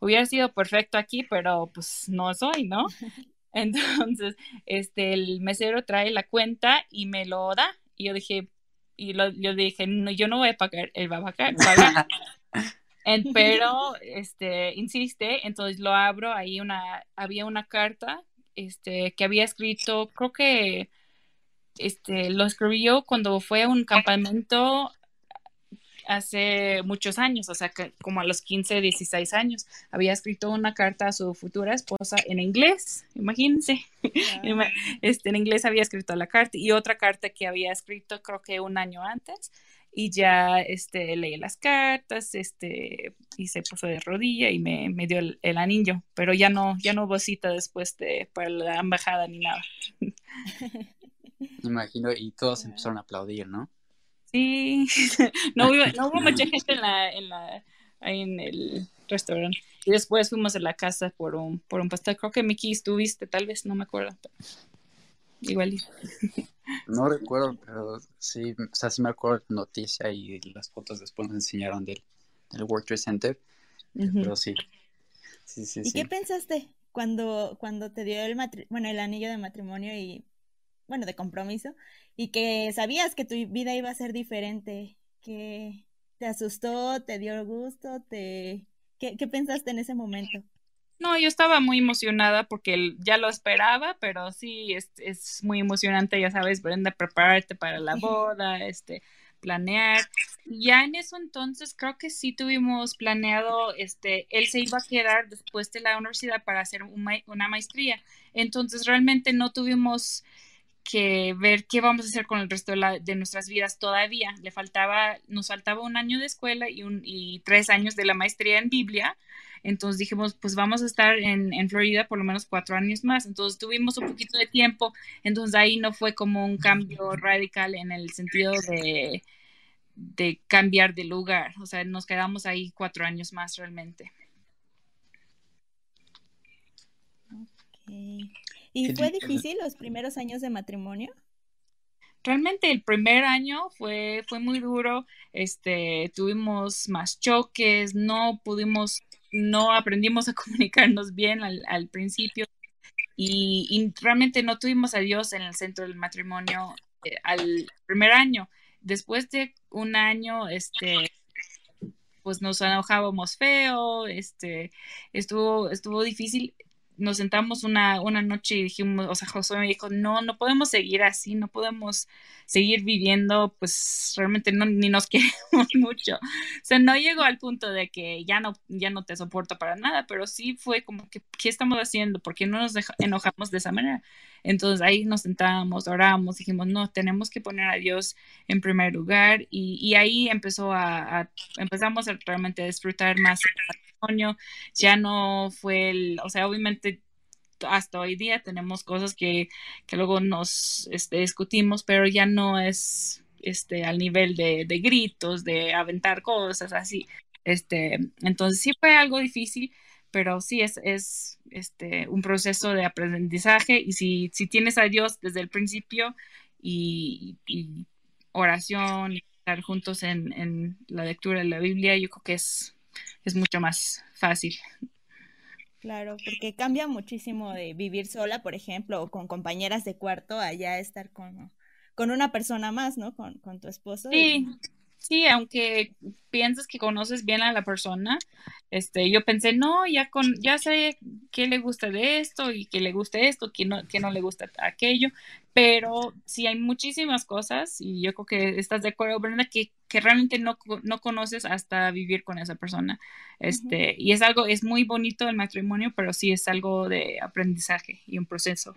hubiera sido perfecto aquí, pero pues no soy, ¿no? Entonces, este, el mesero trae la cuenta y me lo da y yo dije, y lo, yo dije, no, yo no voy a pagar, él va a pagar. pero, este, insiste, entonces lo abro, ahí una, había una carta este, que había escrito, creo que este, lo escribió cuando fue a un campamento hace muchos años, o sea, que como a los 15, 16 años, había escrito una carta a su futura esposa en inglés, imagínense. Este, en inglés había escrito la carta y otra carta que había escrito creo que un año antes y ya este, leí las cartas este, y se puso de rodilla y me, me dio el, anillo, pero ya no, ya no hubo cita después de para la embajada ni nada. Imagino, y todos empezaron a aplaudir, ¿no? Sí, no, no hubo mucha gente en la, en la, ahí en el restaurante. Y después fuimos a la casa por un, por un pastel. Creo que Mickey estuviste, tal vez, no me acuerdo. Igual. No recuerdo, pero sí, o sea, sí me acuerdo la noticia y las fotos después me enseñaron del, del World Trade Center. Pero sí. sí, sí ¿Y qué pensaste cuando, cuando te dio el, bueno, el anillo de matrimonio y, bueno, de compromiso, y que sabías que tu vida iba a ser diferente? que te asustó? ¿Te dio gusto? ¿Te... ¿Qué, qué pensaste en ese momento? No, yo estaba muy emocionada porque ya lo esperaba, pero sí, es, es muy emocionante, ya sabes, Brenda, prepararte para la boda, este, planear. Ya en eso entonces creo que sí tuvimos planeado, este, él se iba a quedar después de la universidad para hacer una maestría. Entonces realmente no tuvimos que ver qué vamos a hacer con el resto de, de, nuestras vidas todavía. Le faltaba, nos faltaba un año de escuela y, un, y tres años de la maestría en Biblia. Entonces dijimos, pues vamos a estar en, en, Florida por lo menos cuatro años más. Entonces tuvimos un poquito de tiempo. Entonces ahí no fue como un cambio radical en el sentido de, de cambiar de lugar. O sea, nos quedamos ahí cuatro años más realmente. ¿Y fue difícil los primeros años de matrimonio? realmente el primer año fue, fue muy duro, este, tuvimos más choques, no pudimos no aprendimos a comunicarnos bien al, principio y, realmente no tuvimos a Dios en el centro del matrimonio eh, al primer año. Después de un año, este, pues nos enojábamos feo, este, estuvo, estuvo difícil nos sentamos una, una noche y dijimos, o sea, Josué me dijo, no, no podemos seguir así, no podemos seguir viviendo, pues realmente no, ni nos queremos mucho. O sea, no llegó al punto de que ya no, ya no te soporto para nada, pero sí fue como que, ¿qué estamos haciendo? ¿Por qué no nos enojamos de esa manera? Entonces ahí nos sentábamos, oramos, dijimos, no, tenemos que poner a Dios en primer lugar y, y ahí empezó a, a, empezamos a realmente disfrutar más ya no fue el, o sea, obviamente hasta hoy día tenemos cosas que, que luego nos este, discutimos, pero ya no es este, al nivel de, de, gritos, de aventar cosas así. Este, entonces sí fue algo difícil, pero sí es, es este, un proceso de aprendizaje y si, si tienes a Dios desde el principio y, y oración y estar juntos en, en la lectura de la Biblia, yo creo que es es mucho más fácil. Claro, porque cambia muchísimo de vivir sola, por ejemplo, o con compañeras de cuarto, allá estar con, con una persona más, ¿no? Con, con tu esposo. Sí, sí, aunque piensas que conoces bien a la persona, este, yo pensé, no, ya con, ya sé qué le gusta de esto y qué le gusta esto, qué no, qué no le gusta aquello, pero sí hay muchísimas cosas y yo creo que estás de acuerdo, Brenda, que, que realmente no, no conoces hasta vivir con esa persona. Este, y es algo, es muy bonito el matrimonio, pero sí es algo de aprendizaje y un proceso.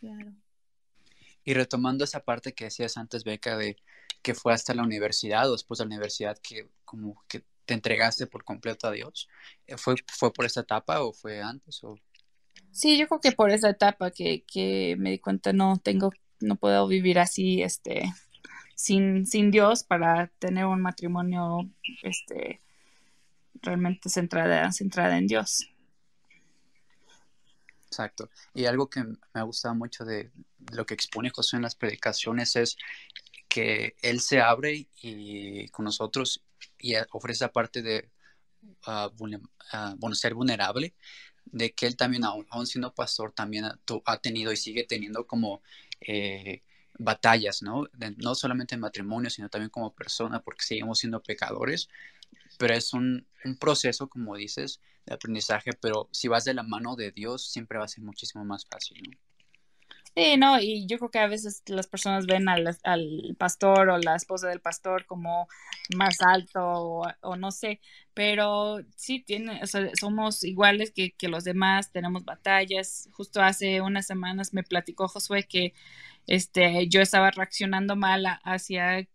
Claro. Y retomando esa parte que decías antes, Beca, de que fue hasta la universidad o después de la universidad que como que te entregaste por completo a Dios, eh, ¿fue, fue por esa etapa o fue antes? O... Sí, yo creo que por esa etapa que, que me di cuenta no tengo, no puedo vivir así, este, sin, sin Dios para tener un matrimonio, este, realmente centrada, centrada en Dios. Exacto. Y algo que me ha gustado mucho de lo que expone José en las predicaciones es que él se abre y con nosotros y ofrece esa parte de uh, ser vulnerable, de que él también, aún, siendo pastor, también ha, tenido y sigue teniendo como eh, batallas, ¿no? no solamente en matrimonio, sino también como persona, porque seguimos siendo pecadores, pero es un, un, proceso, como dices, de aprendizaje, pero si vas de la mano de Dios, siempre va a ser muchísimo más fácil, ¿no? Sí, no, y yo creo que a veces las personas ven al, al pastor o la esposa del pastor como más alto o, no sé, pero sí tiene, o sea, somos iguales que, que, los demás, tenemos batallas. Justo hace unas semanas me platicó Josué que este, yo estaba reaccionando mal hacia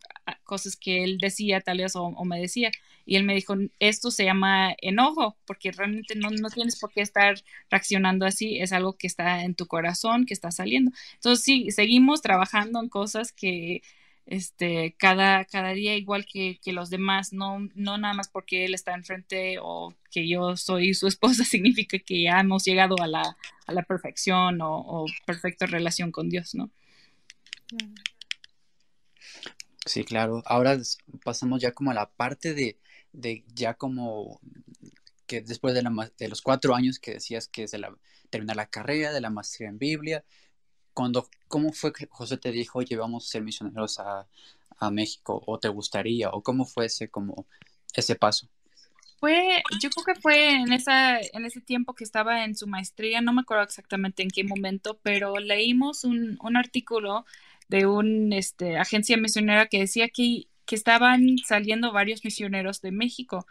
cosas que él decía tal vez o, me decía. Y él me dijo, esto se llama enojo, porque realmente no, no, tienes por qué estar reaccionando así, es algo que está en tu corazón, que está saliendo. Entonces sí, seguimos trabajando en cosas que este, cada, cada día igual que, los demás, no, no nada más porque él está enfrente o que yo soy su esposa, significa que ya hemos llegado a la, a la perfección o, perfecta relación con Dios, ¿no? Sí, claro. Ahora pasamos ya como a la parte de, de ya como que después de, la, de, los cuatro años que decías que es de la, terminar la carrera, de la maestría en Biblia, cuando, ¿cómo fue que José te dijo, oye, vamos a ser misioneros a, México? ¿O te gustaría? ¿O cómo fue ese, como, ese paso? Fue, yo creo que fue en, esa, en ese tiempo que estaba en su maestría, no me acuerdo exactamente en qué momento, pero leímos un, un artículo de una este, agencia misionera que decía que, que estaban saliendo varios misioneros de México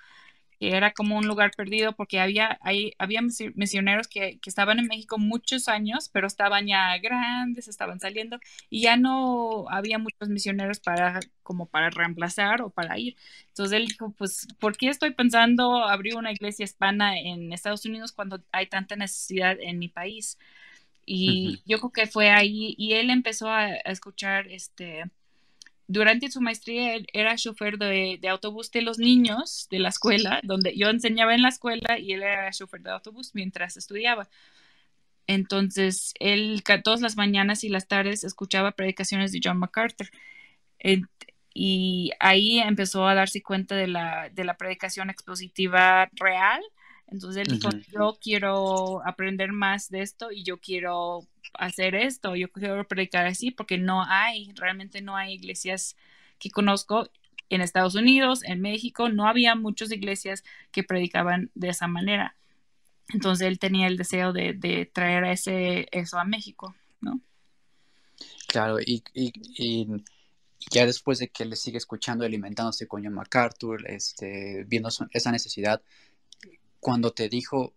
que era como un lugar perdido porque había, hay, había misioneros que, que, estaban en México muchos años, pero estaban ya grandes, estaban saliendo y ya no había muchos misioneros para como para reemplazar o para ir. Entonces él dijo, pues, ¿por qué estoy pensando abrir una iglesia hispana en Estados Unidos cuando hay tanta necesidad en mi país? Y yo creo que fue ahí y él empezó a, a escuchar este durante su maestría era chofer de, autobús de los niños de la escuela, donde yo enseñaba en la escuela y él era chofer de autobús mientras estudiaba. Entonces, él todas las mañanas y las tardes escuchaba predicaciones de John MacArthur. y ahí empezó a darse cuenta de la, de la predicación expositiva real. Entonces él dijo, yo quiero aprender más de esto y yo quiero hacer esto, yo quiero predicar así, porque no hay, realmente no hay iglesias que conozco en Estados Unidos, en México, no había muchas iglesias que predicaban de esa manera. Entonces él tenía el deseo de, traer ese, eso a México, ¿no? Claro, y, ya después de que le sigue escuchando, alimentándose con John MacArthur, este, viendo esa necesidad, cuando te dijo,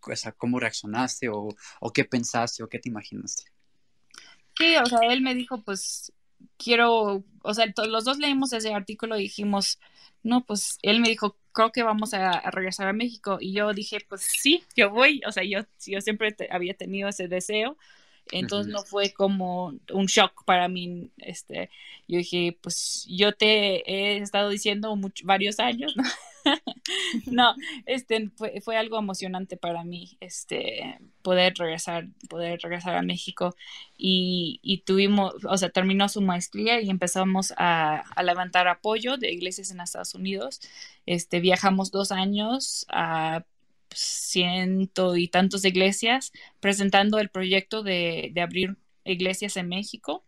o sea, cómo reaccionaste o, qué pensaste o qué te imaginaste. Sí, o sea, él me dijo, pues quiero, o sea, los dos leímos ese artículo y dijimos, no, pues él me dijo, creo que vamos a, regresar a México. Y yo dije, pues sí, yo voy, o sea, yo, yo siempre había tenido ese deseo. Entonces no fue como un shock para mí. Este, yo dije, pues yo te he estado diciendo varios años, ¿no? no, este fue, algo emocionante para mí, este, poder regresar, poder regresar a México y, y tuvimos, o sea, terminó su maestría y empezamos a, a, levantar apoyo de iglesias en Estados Unidos. Este, viajamos dos años a ciento y tantos iglesias presentando el proyecto de, de abrir iglesias en México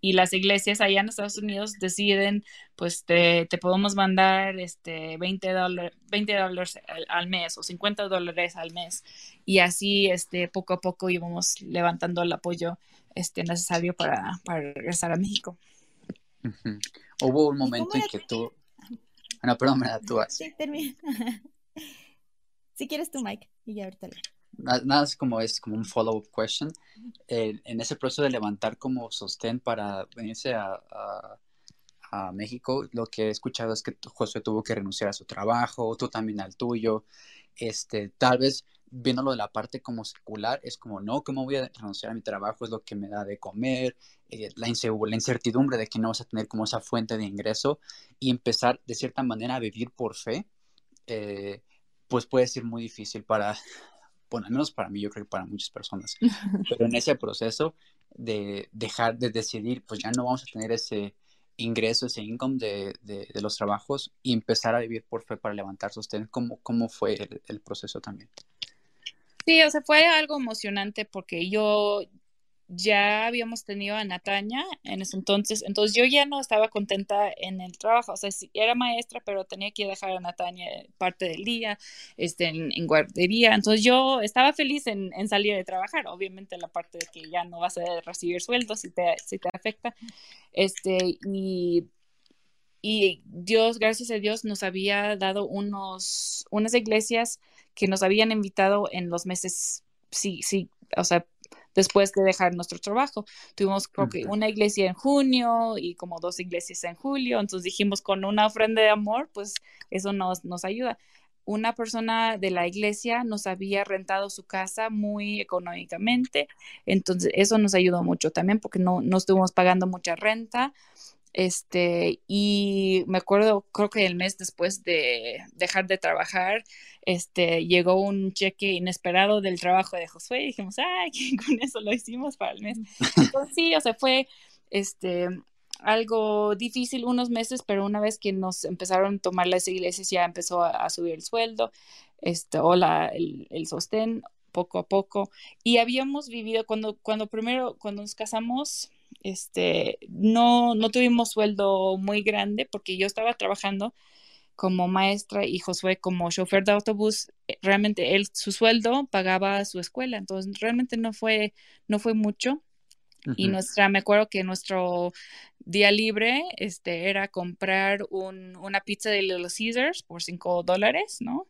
y las iglesias allá en Estados Unidos deciden, pues te, te podemos mandar este 20 dólares 20 dólares al, mes o 50 dólares al mes. Y así este, poco a poco íbamos levantando el apoyo este, necesario para, para regresar a México. Hubo un momento en que tú... No, perdón, me tú Sí, termina. si quieres tu Mike, y ya ahorita nada es como es como un follow-up question. en ese proceso de levantar como sostén para venirse a, a, México, lo que he escuchado es que José tuvo que renunciar a su trabajo, tú también al tuyo. Este, tal vez viéndolo de la parte como secular, es como, no, ¿cómo voy a renunciar a mi trabajo? Es lo que me da de comer, eh, la, la incertidumbre de que no vas a tener como esa fuente de ingreso y empezar de cierta manera a vivir por fe, eh, pues puede ser muy difícil para, bueno, al menos para mí, yo creo que para muchas personas, pero en ese proceso de dejar de decidir, pues ya no vamos a tener ese ingreso, ese income de, de, los trabajos y empezar a vivir por fe para levantar sostén, ¿cómo, cómo fue el, el proceso también? Sí, o sea, fue algo emocionante porque yo, ya habíamos tenido a Nataña en ese entonces, entonces yo ya no estaba contenta en el trabajo, o sea, era maestra, pero tenía que dejar a Nataña parte del día, este, en, guardería, entonces yo estaba feliz en, salir de trabajar, obviamente la parte de que ya no vas a recibir sueldo si te, si te afecta, este, y, y Dios, gracias a Dios, nos había dado unos, unas iglesias que nos habían invitado en los meses, sí, sí, o sea, después de dejar nuestro trabajo. Tuvimos creo que una iglesia en junio y como dos iglesias en julio, entonces dijimos con una ofrenda de amor, pues eso nos, nos ayuda. Una persona de la iglesia nos había rentado su casa muy económicamente, entonces eso nos ayudó mucho también porque no, no estuvimos pagando mucha renta Este, y me acuerdo, creo que el mes después de dejar de trabajar, este, llegó un cheque inesperado del trabajo de Josué y dijimos, ay, con eso lo hicimos para el mes. Entonces, sí, o sea, fue, este, algo difícil unos meses, pero una vez que nos empezaron a tomar las iglesias ya empezó a, subir el sueldo, este, o la, el, el, sostén poco a poco. Y habíamos vivido, cuando, cuando primero, cuando nos casamos, este, no, no tuvimos sueldo muy grande porque yo estaba trabajando como maestra y Josué como chofer de autobús, eh, realmente él su sueldo pagaba su escuela, entonces realmente no fue no fue mucho. Y nuestra, me acuerdo que nuestro día libre este, era comprar un, una pizza de Little Caesars por cinco dólares, ¿no?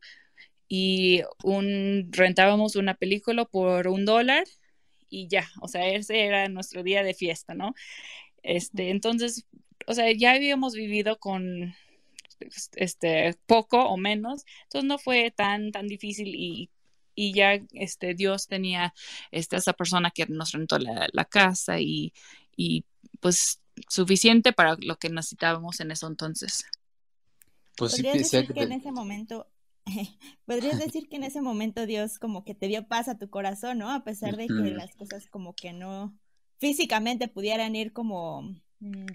Y un, rentábamos una película por un dólar y ya, o sea, ese era nuestro día de fiesta, ¿no? Este, entonces, o sea, ya habíamos vivido con este poco o menos, entonces no fue tan tan difícil y, y ya este Dios tenía este, esa persona que nos rentó la, la casa y, y pues suficiente para lo que necesitábamos en eso entonces. Pues ¿Podrías decir que en ese momento, podrías decir que en ese momento Dios como que te dio paz a tu corazón, ¿no? A pesar de que las cosas como que no físicamente pudieran ir como mm,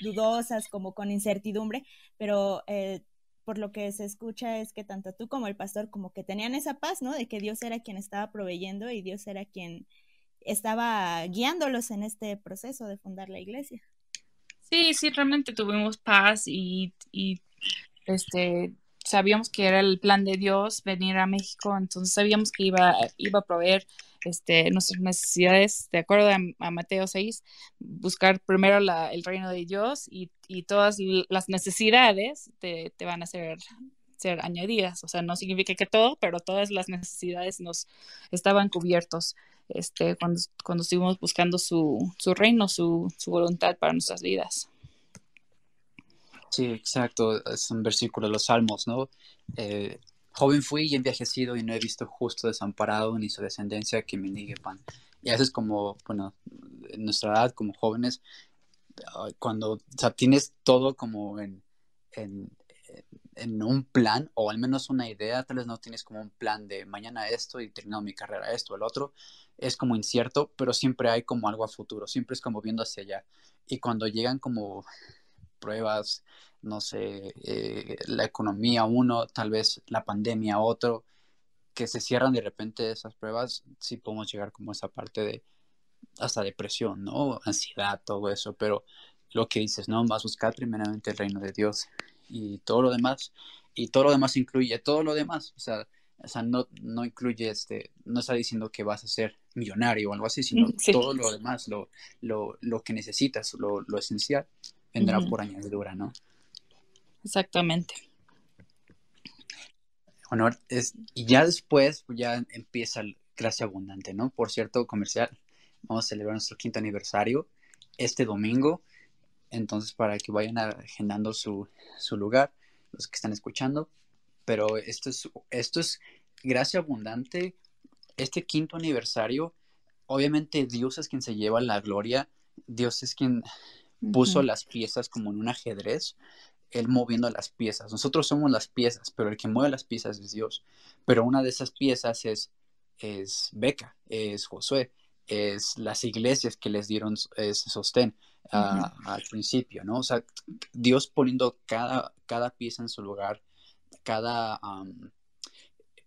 dudosas, como con incertidumbre, pero eh, por lo que se escucha es que tanto tú como el pastor como que tenían esa paz, ¿no? De que Dios era quien estaba proveyendo y Dios era quien estaba guiándolos en este proceso de fundar la iglesia. Sí, sí, realmente tuvimos paz y, este sabíamos que era el plan de Dios venir a México, entonces sabíamos que iba, iba a proveer este, nuestras necesidades, de acuerdo a, Mateo 6, buscar primero el reino de Dios y, todas las necesidades te, van a ser, ser añadidas. O sea, no significa que todo, pero todas las necesidades nos estaban cubiertos este, cuando, cuando estuvimos buscando su, su reino, su, su, voluntad para nuestras vidas. Sí, exacto. Es un versículo de los Salmos, ¿no? Eh, joven fui y envejecido y no he visto justo desamparado ni su descendencia que me niegue pan. Y eso es como, bueno, en nuestra edad, como jóvenes, cuando o sea, tienes todo como en, un plan o al menos una idea, tal vez no tienes como un plan de mañana esto y termino mi carrera esto, el otro, es como incierto, pero siempre hay como algo a futuro, siempre es como viendo hacia allá. Y cuando llegan como pruebas, no sé, eh, la economía uno, tal vez la pandemia otro, que se cierran de repente esas pruebas, sí podemos llegar como a esa parte de hasta depresión, ¿no? Ansiedad, todo eso, pero lo que dices, ¿no? Vas a buscar primeramente el reino de Dios y todo lo demás, y todo lo demás incluye todo lo demás, o sea, o sea no, no incluye, este, no está diciendo que vas a ser millonario o algo así, sino todo lo demás, lo, lo, lo que necesitas, lo, lo esencial, vendrá por añadidura, ¿no? Exactamente. Bueno, es, y ya después pues, ya empieza el Gracia Abundante, ¿no? Por cierto, comercial, vamos a celebrar nuestro quinto aniversario este domingo. Entonces, para que vayan agendando su, su lugar, los que están escuchando. Pero esto es, esto es Gracia Abundante, este quinto aniversario. Obviamente Dios es quien se lleva la gloria. Dios es quien puso las piezas como en un ajedrez, él moviendo las piezas. Nosotros somos las piezas, pero el que mueve las piezas es Dios. Pero una de esas piezas es, es Beca, es Josué, es las iglesias que les dieron ese sostén al principio, ¿no? O sea, Dios poniendo cada, cada pieza en su lugar, cada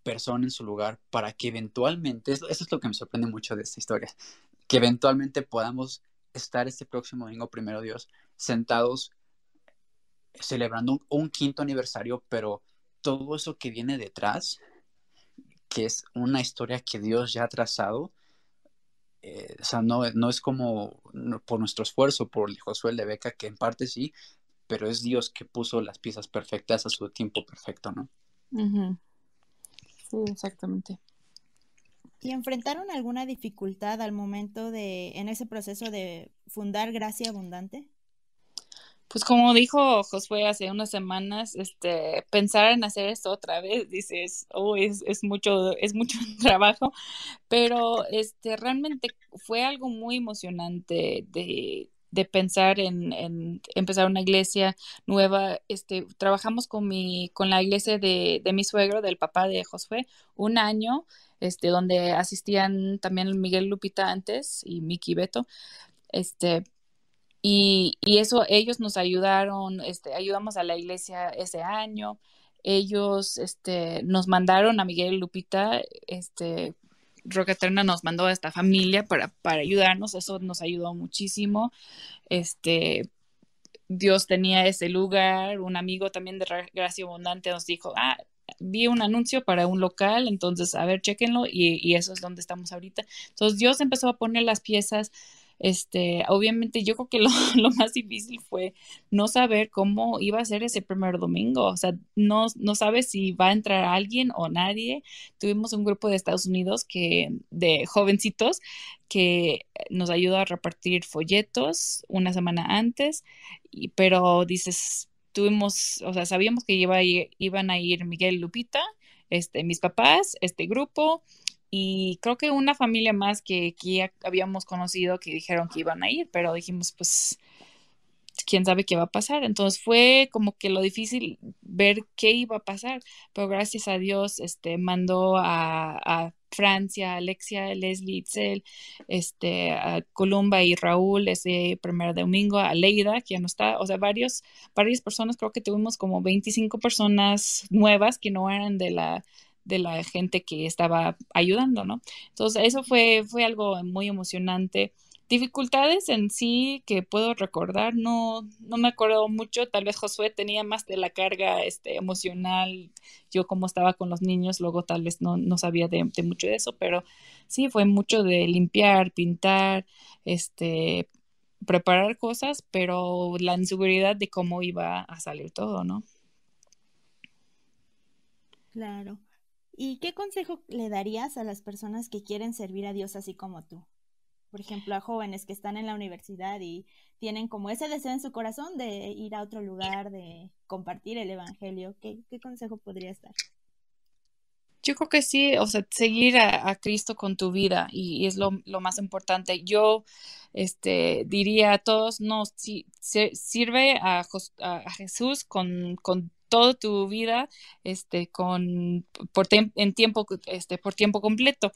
persona en su lugar, para que eventualmente, eso es lo que me sorprende mucho de esta historia, que eventualmente podamos estar este próximo domingo, primero Dios, sentados celebrando un, quinto aniversario, pero todo eso que viene detrás, que es una historia que Dios ya ha trazado, eh, o sea, no, no es como por nuestro esfuerzo, por el Josué de Beca, que en parte sí, pero es Dios que puso las piezas perfectas a su tiempo perfecto, ¿no? Sí, exactamente. ¿Y enfrentaron alguna dificultad al momento de, en ese proceso de fundar Gracia Abundante? Pues como dijo Josué hace unas semanas, este, pensar en hacer esto otra vez, dices, oh, es, es mucho, es mucho trabajo, pero este, realmente fue algo muy emocionante de, de pensar en, empezar una iglesia nueva. Este, trabajamos con, mi, con la iglesia de, de mi suegro, del papá de Josué, un año, este, donde asistían también Miguel Lupita antes y Miki Beto. Este, y, y, eso, ellos nos ayudaron, este, ayudamos a la iglesia ese año. Ellos este, nos mandaron a Miguel Lupita, este, Roca Eterna nos mandó a esta familia para, para ayudarnos, eso nos ayudó muchísimo. Este, Dios tenía ese lugar, un amigo también de Gracia Abundante nos dijo, ah, vi un anuncio para un local, entonces, a ver, chequenlo y, y eso es donde estamos ahorita. Entonces, Dios empezó a poner las piezas este, obviamente yo creo que lo, más difícil fue no saber cómo iba a ser ese primer domingo, o sea, no, no sabes si va a entrar alguien o nadie. Tuvimos un grupo de Estados Unidos que, de jovencitos que nos ayudó a repartir folletos una semana antes, y, pero dices, tuvimos, o sea, sabíamos que iba iban a ir Miguel Lupita, este, mis papás, este grupo, y creo que una familia más que, ya habíamos conocido que dijeron que iban a ir, pero dijimos, pues, quién sabe qué va a pasar. Entonces fue como que lo difícil ver qué iba a pasar, pero gracias a Dios, este, mandó a, Francia, Alexia, Leslie, Itzel, este, a Columba y Raúl ese primer domingo, a Leida, que ya no está, o sea, varios, varias personas, creo que tuvimos como 25 personas nuevas que no eran de la de la gente que estaba ayudando, ¿no? Entonces, eso fue, fue algo muy emocionante. Dificultades en sí que puedo recordar, no, no me acuerdo mucho, tal vez Josué tenía más de la carga este, emocional, yo como estaba con los niños, luego tal vez no, no sabía de, mucho de eso, pero sí fue mucho de limpiar, pintar, este, preparar cosas, pero la inseguridad de cómo iba a salir todo, ¿no? Claro. ¿Y qué consejo le darías a las personas que quieren servir a Dios así como tú? Por ejemplo, a jóvenes que están en la universidad y tienen como ese deseo en su corazón de ir a otro lugar, de compartir el Evangelio. ¿Qué, consejo podrías dar? Yo creo que sí, o sea, seguir a, Cristo con tu vida y, es lo, más importante. Yo este, diría a todos, no, si, sirve a, a Jesús con, con toda tu vida este con por en tiempo este por tiempo completo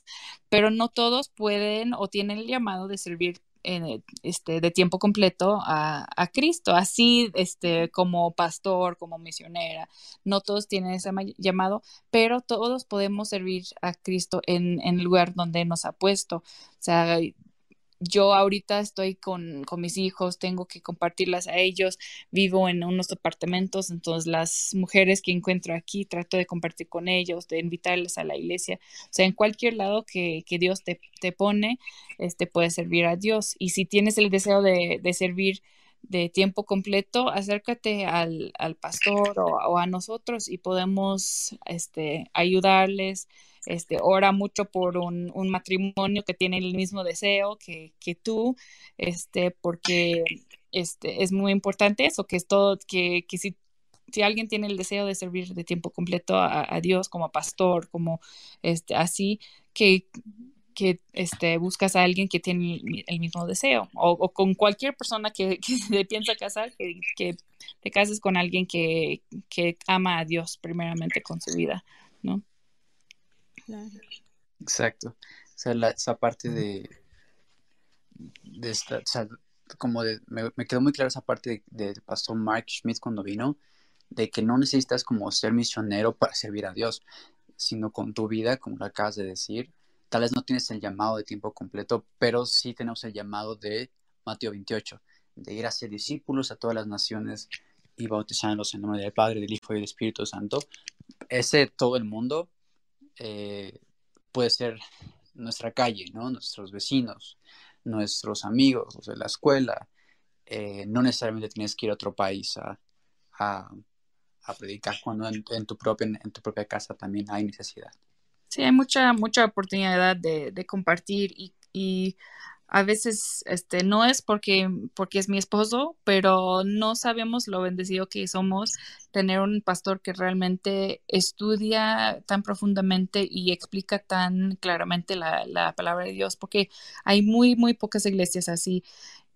pero no todos pueden o tienen el llamado de servir en, este, de tiempo completo a, a, Cristo, así este, como pastor, como misionera. No todos tienen ese llamado, pero todos podemos servir a Cristo en, en el lugar donde nos ha puesto. O sea, yo ahorita estoy con, mis hijos, tengo que compartirlas a ellos, vivo en unos departamentos, entonces las mujeres que encuentro aquí trato de compartir con ellos, de invitarles a la iglesia, o sea, en cualquier lado que, Dios te, pone, este, puedes servir a Dios. Y si tienes el deseo de, servir de tiempo completo, acércate al, pastor o, o, a nosotros y podemos este, ayudarles, este, ora mucho por un, matrimonio que tiene el mismo deseo que, tú, este, porque este, es muy importante eso, que es todo, que, si, si alguien tiene el deseo de servir de tiempo completo a, Dios como pastor, como este, así, que que este, buscas a alguien que tiene el mismo deseo o, con cualquier persona que, que te piensa casar, que, que, te cases con alguien que, que ama a Dios primeramente con su vida, ¿no? Exacto. O sea, esa parte de, de esta, o sea, como de, me, quedó muy claro esa parte del pastor Mark Schmidt cuando vino, de que no necesitas como ser misionero para servir a Dios, sino con tu vida, como lo acabas de decir. Tal vez no tienes el llamado de tiempo completo, pero sí tenemos el llamado de Mateo 28, de ir a ser discípulos a todas las naciones y bautizarlos en nombre del Padre, del Hijo y del Espíritu Santo. Ese todo el mundo eh, puede ser nuestra calle, ¿no? Nuestros vecinos, nuestros amigos, o la escuela. Eh, no necesariamente tienes que ir a otro país a, predicar cuando en, tu propia, en tu propia casa también hay necesidad. Sí, hay mucha, mucha oportunidad de, compartir y a veces este no es porque porque es mi esposo, pero no sabemos lo bendecido que somos tener un pastor que realmente estudia tan profundamente y explica tan claramente la, la palabra de Dios, porque hay muy, muy pocas iglesias así.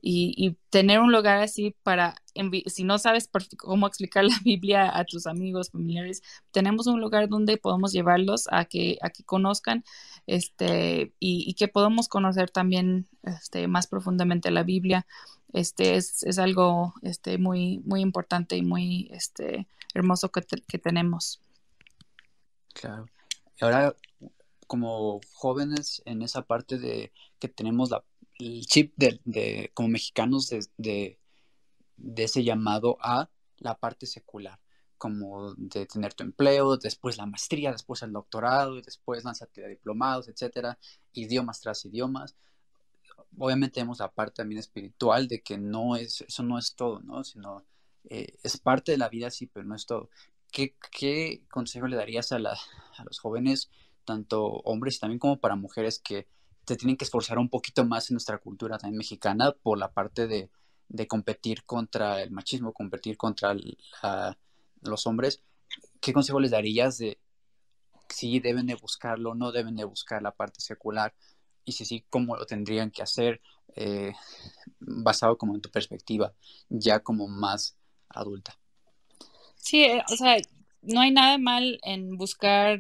Y, tener un lugar así para, si no sabes cómo explicar la Biblia a tus amigos, familiares, tenemos un lugar donde podemos llevarlos a que, a que conozcan este, y, que podamos conocer también este, más profundamente la Biblia. Este es, es algo este, muy, muy importante y muy este, hermoso que, que tenemos. Claro. Y ahora, como jóvenes en esa parte de que tenemos la el chip de, como mexicanos de, ese llamado a la parte secular, como de tener tu empleo, después la maestría, después el doctorado, después lanzarte a diplomados, etcétera, idiomas tras idiomas. Obviamente tenemos la parte también espiritual de que no es, eso no es todo, ¿no? Sino eh, es parte de la vida, sí, pero no es todo. ¿Qué, qué consejo le darías a, a los jóvenes, tanto hombres y también como para mujeres que se tienen que esforzar un poquito más en nuestra cultura también mexicana por la parte de, competir contra el machismo, competir contra los hombres. ¿Qué consejo les darías de si deben de buscarlo, no deben de buscar la parte secular? Y si sí, ¿cómo lo tendrían que hacer eh, basado como en tu perspectiva, ya como más adulta? Sí, eh, o sea, no hay nada mal en buscar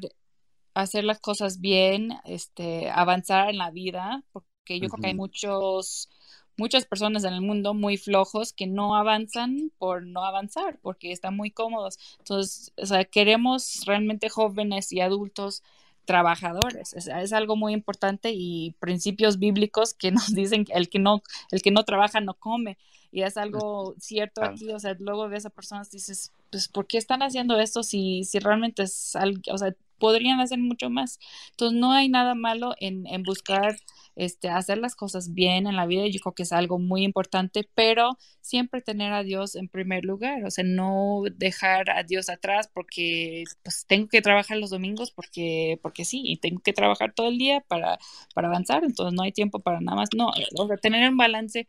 hacer las cosas bien, este, avanzar en la vida, porque yo creo que hay muchos, muchas personas en el mundo muy flojos que no avanzan por no avanzar, porque están muy cómodos. Entonces, o sea, queremos realmente jóvenes y adultos trabajadores. Es, es, algo muy importante y principios bíblicos que nos dicen que el que no, el que no trabaja no come. Y es algo cierto aquí, o sea, luego ves a personas dices, pues, ¿por qué están haciendo esto si, si realmente es algo, o sea, podrían hacer mucho más. Entonces, no hay nada malo en, buscar este, hacer las cosas bien en la vida. Yo creo que es algo muy importante, pero siempre tener a Dios en primer lugar. O sea, no dejar a Dios atrás porque pues tengo que trabajar los domingos porque, porque sí, y tengo que trabajar todo el día para, para avanzar. Entonces, no hay tiempo para nada más. No, o sea, tener un balance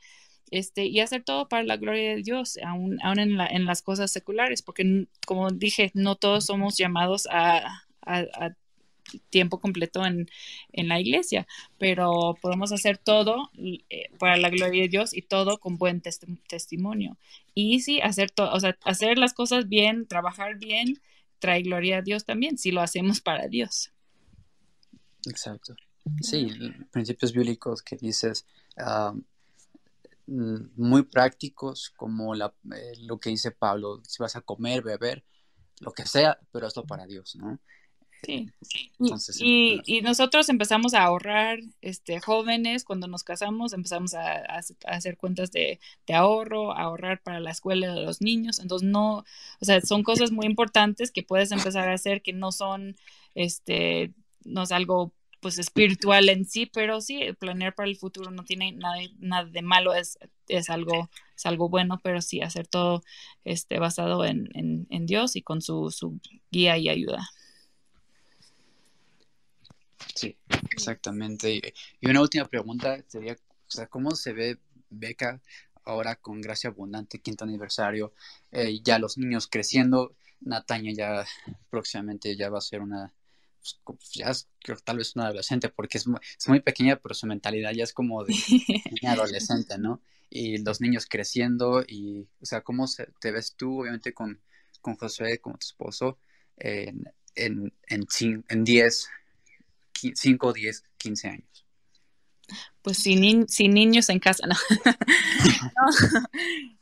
este, y hacer todo para la gloria de Dios, aún, aún en, la, en las cosas seculares, porque como dije, no todos somos llamados a, tiempo completo en, la iglesia, pero podemos hacer todo eh, para la gloria de Dios y todo con buen testimonio. Y sí, hacer o sea, hacer las cosas bien, trabajar bien, trae gloria a Dios también, si lo hacemos para Dios. Exacto. Sí, principios bíblicos que dices, mm, muy prácticos, como la, eh, lo que dice Pablo, si vas a comer, beber, lo que sea, pero hazlo para Dios, ¿no? Sí, y, y, nosotros empezamos a ahorrar, este, jóvenes, cuando nos casamos, empezamos a, hacer cuentas de, ahorro, a ahorrar para la escuela de los niños, entonces no, o sea, son cosas muy importantes que puedes empezar a hacer que no son, este, no es algo pues espiritual en sí, pero sí, planear para el futuro no tiene nada, nada de malo, es, es algo, es algo bueno, pero sí hacer todo este basado en, en, en Dios y con su, su guía y ayuda. Sí, exactamente. Y una última pregunta sería, o sea, ¿cómo se ve Beca ahora con Gracia Abundante, quinto aniversario? Eh, ya los niños creciendo, Nataña ya próximamente ya va a ser una, pues, ya es, creo tal vez una adolescente, porque es muy, es muy pequeña, pero su mentalidad ya es como de niña adolescente, ¿no? Y los niños creciendo y, o sea, ¿cómo se, te ves tú, obviamente, con, con Josué, como tu esposo, en, en, en, en 10, 5, 10, 15 años? Pues sin, sin niños en casa, no. no.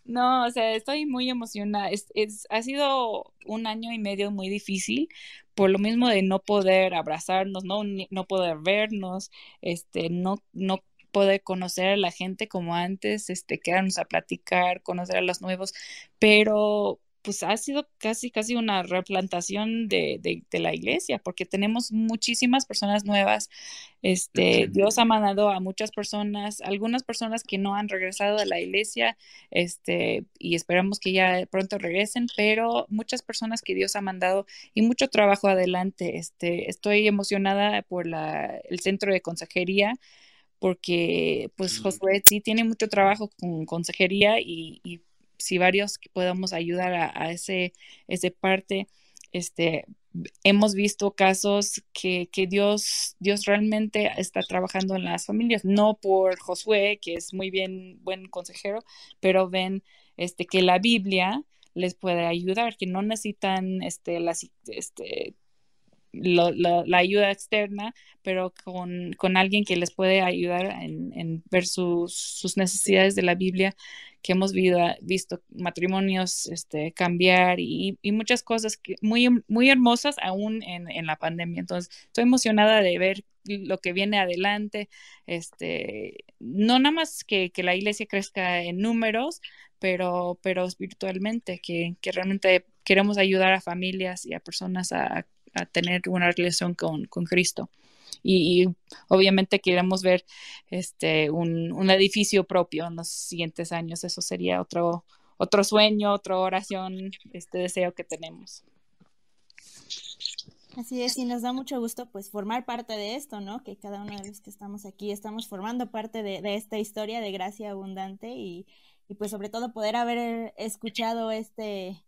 O sea, estoy muy emocionada. Es, es, ha sido un año y medio muy difícil por lo mismo de no poder abrazarnos, no, no poder vernos, este, no, no poder conocer a la gente como antes, este, quedarnos a platicar, conocer a los nuevos, pero pues ha sido casi, casi una replantación de, de, la iglesia, porque tenemos muchísimas personas nuevas. Este, Dios ha mandado a muchas personas, algunas personas que no han regresado de la iglesia, este, y esperamos que ya pronto regresen, pero muchas personas que Dios ha mandado y mucho trabajo adelante. Este, estoy emocionada por la, el centro de consejería porque pues Josué sí tiene mucho trabajo con consejería y, y si varios que podamos ayudar a, ese, ese parte, este, hemos visto casos que, Dios, Dios realmente está trabajando en las familias, no por Josué, que es muy bien, buen consejero, pero ven este, que la Biblia les puede ayudar, que no necesitan este, las, este, la, ayuda externa, pero con, alguien que les puede ayudar en, ver sus, necesidades de la Biblia, que hemos visto matrimonios este, cambiar y, muchas cosas muy, muy hermosas aún en, la pandemia. Entonces, estoy emocionada de ver lo que viene adelante, este, no nada más que, la iglesia crezca en números, pero, pero espiritualmente, que, que realmente queremos ayudar a familias y a personas a a tener una relación con, Cristo. Y, obviamente queremos ver este un, edificio propio en los siguientes años. Eso sería otro, otro sueño, otra oración, este deseo que tenemos. Así es, y nos da mucho gusto pues formar parte de esto, ¿no? Que cada uno de los que estamos aquí estamos formando parte de, esta historia de gracia abundante y, y, pues sobre todo poder haber escuchado este,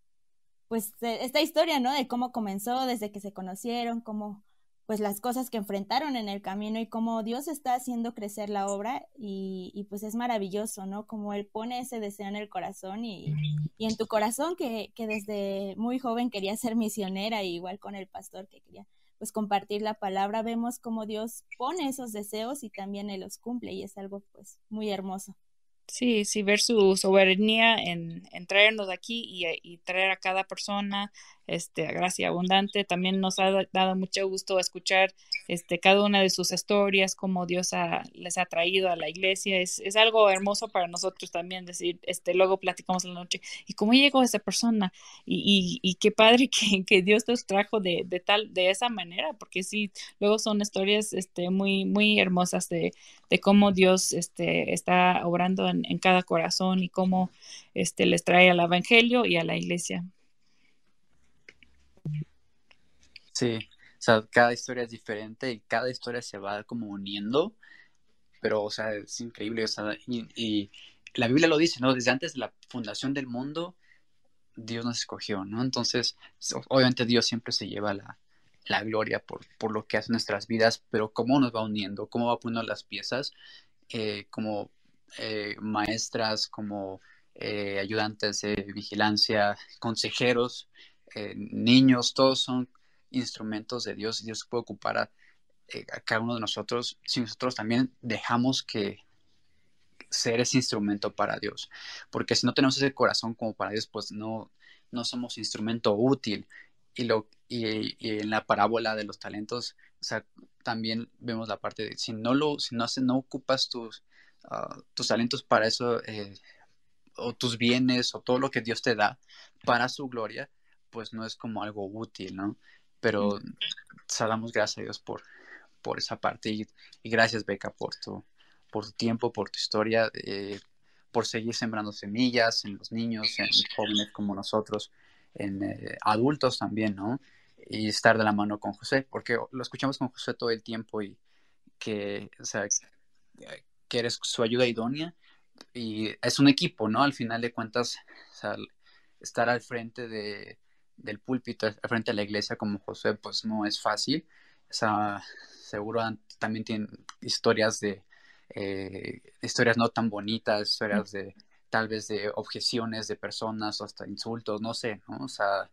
pues e, esta historia, ¿no? De cómo comenzó, desde que se conocieron, cómo pues las cosas que enfrentaron en el camino y cómo Dios está haciendo crecer la obra y, y pues es maravilloso, ¿no? Como Él pone ese deseo en el corazón y, y en tu corazón que, que, desde muy joven quería ser misionera, igual con el pastor que quería pues compartir la palabra, vemos cómo Dios pone esos deseos y también Él los cumple y es algo pues muy hermoso. Sí, sí, ver su soberanía en, traernos aquí y, traer a cada persona este, gracia abundante. También nos ha dado mucho gusto escuchar este, cada una de sus historias, cómo Dios les ha traído a la iglesia. Es, es, algo hermoso para nosotros también decir, este, luego platicamos en la noche, ¿y cómo llegó esa persona? Y, y, qué padre que, que, Dios nos trajo de, de, tal, de esa manera, porque sí, luego son historias este, muy, muy hermosas de, de cómo Dios este, está obrando en, en cada corazón y cómo este, les trae al Evangelio y a la iglesia. Sí, o sea, cada historia es diferente y cada historia se va como uniendo, pero, o sea, es increíble, y, la Biblia lo dice, ¿no? Desde antes de la fundación del mundo, Dios nos escogió, ¿no? Entonces, obviamente Dios siempre se lleva la, gloria por, por, lo que hace nuestras vidas, pero cómo nos va uniendo, cómo va poniendo las piezas, eh, como eh, maestras, como eh, ayudantes de vigilancia, consejeros, niños, todos son instrumentos de Dios y Dios puede ocupar eh, a, cada uno de nosotros si nosotros también dejamos que ser ese instrumento para Dios. Porque si no tenemos ese corazón como para Dios, pues no, no somos instrumento útil. Y, lo, y, en la parábola de los talentos, o sea, también vemos la parte de si no lo, si no, no ocupas tus, ah, tus talentos para eso, eh, o tus bienes, o todo lo que Dios te da para su gloria, pues no es como algo útil, ¿no? Pero damos gracias a Dios por, por esa parte y, gracias Beca por tu, por tu tiempo, por tu historia, eh, por seguir sembrando semillas en los niños, en jóvenes como nosotros, en eh, adultos también, ¿no? Y estar de la mano con José, porque lo escuchamos con José todo el tiempo y que, o sea, que eres su ayuda idónea y es un equipo, ¿no? Al final de cuentas, o sea, estar al frente de, del púlpito frente a la iglesia como José, pues no es fácil. O sea, seguro también tienen historias de eh, historias no tan bonitas, historias de tal vez de objeciones de personas o hasta insultos, no sé, ¿no? O sea,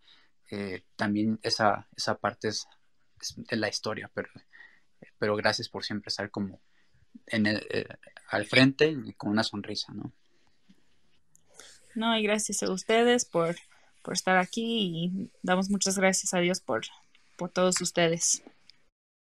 eh, también esa, esa parte es, de la historia, pero, pero gracias por siempre estar como en eh, al frente y con una sonrisa, ¿no? No, y gracias a ustedes por por estar aquí y damos muchas gracias a Dios por, por todos ustedes.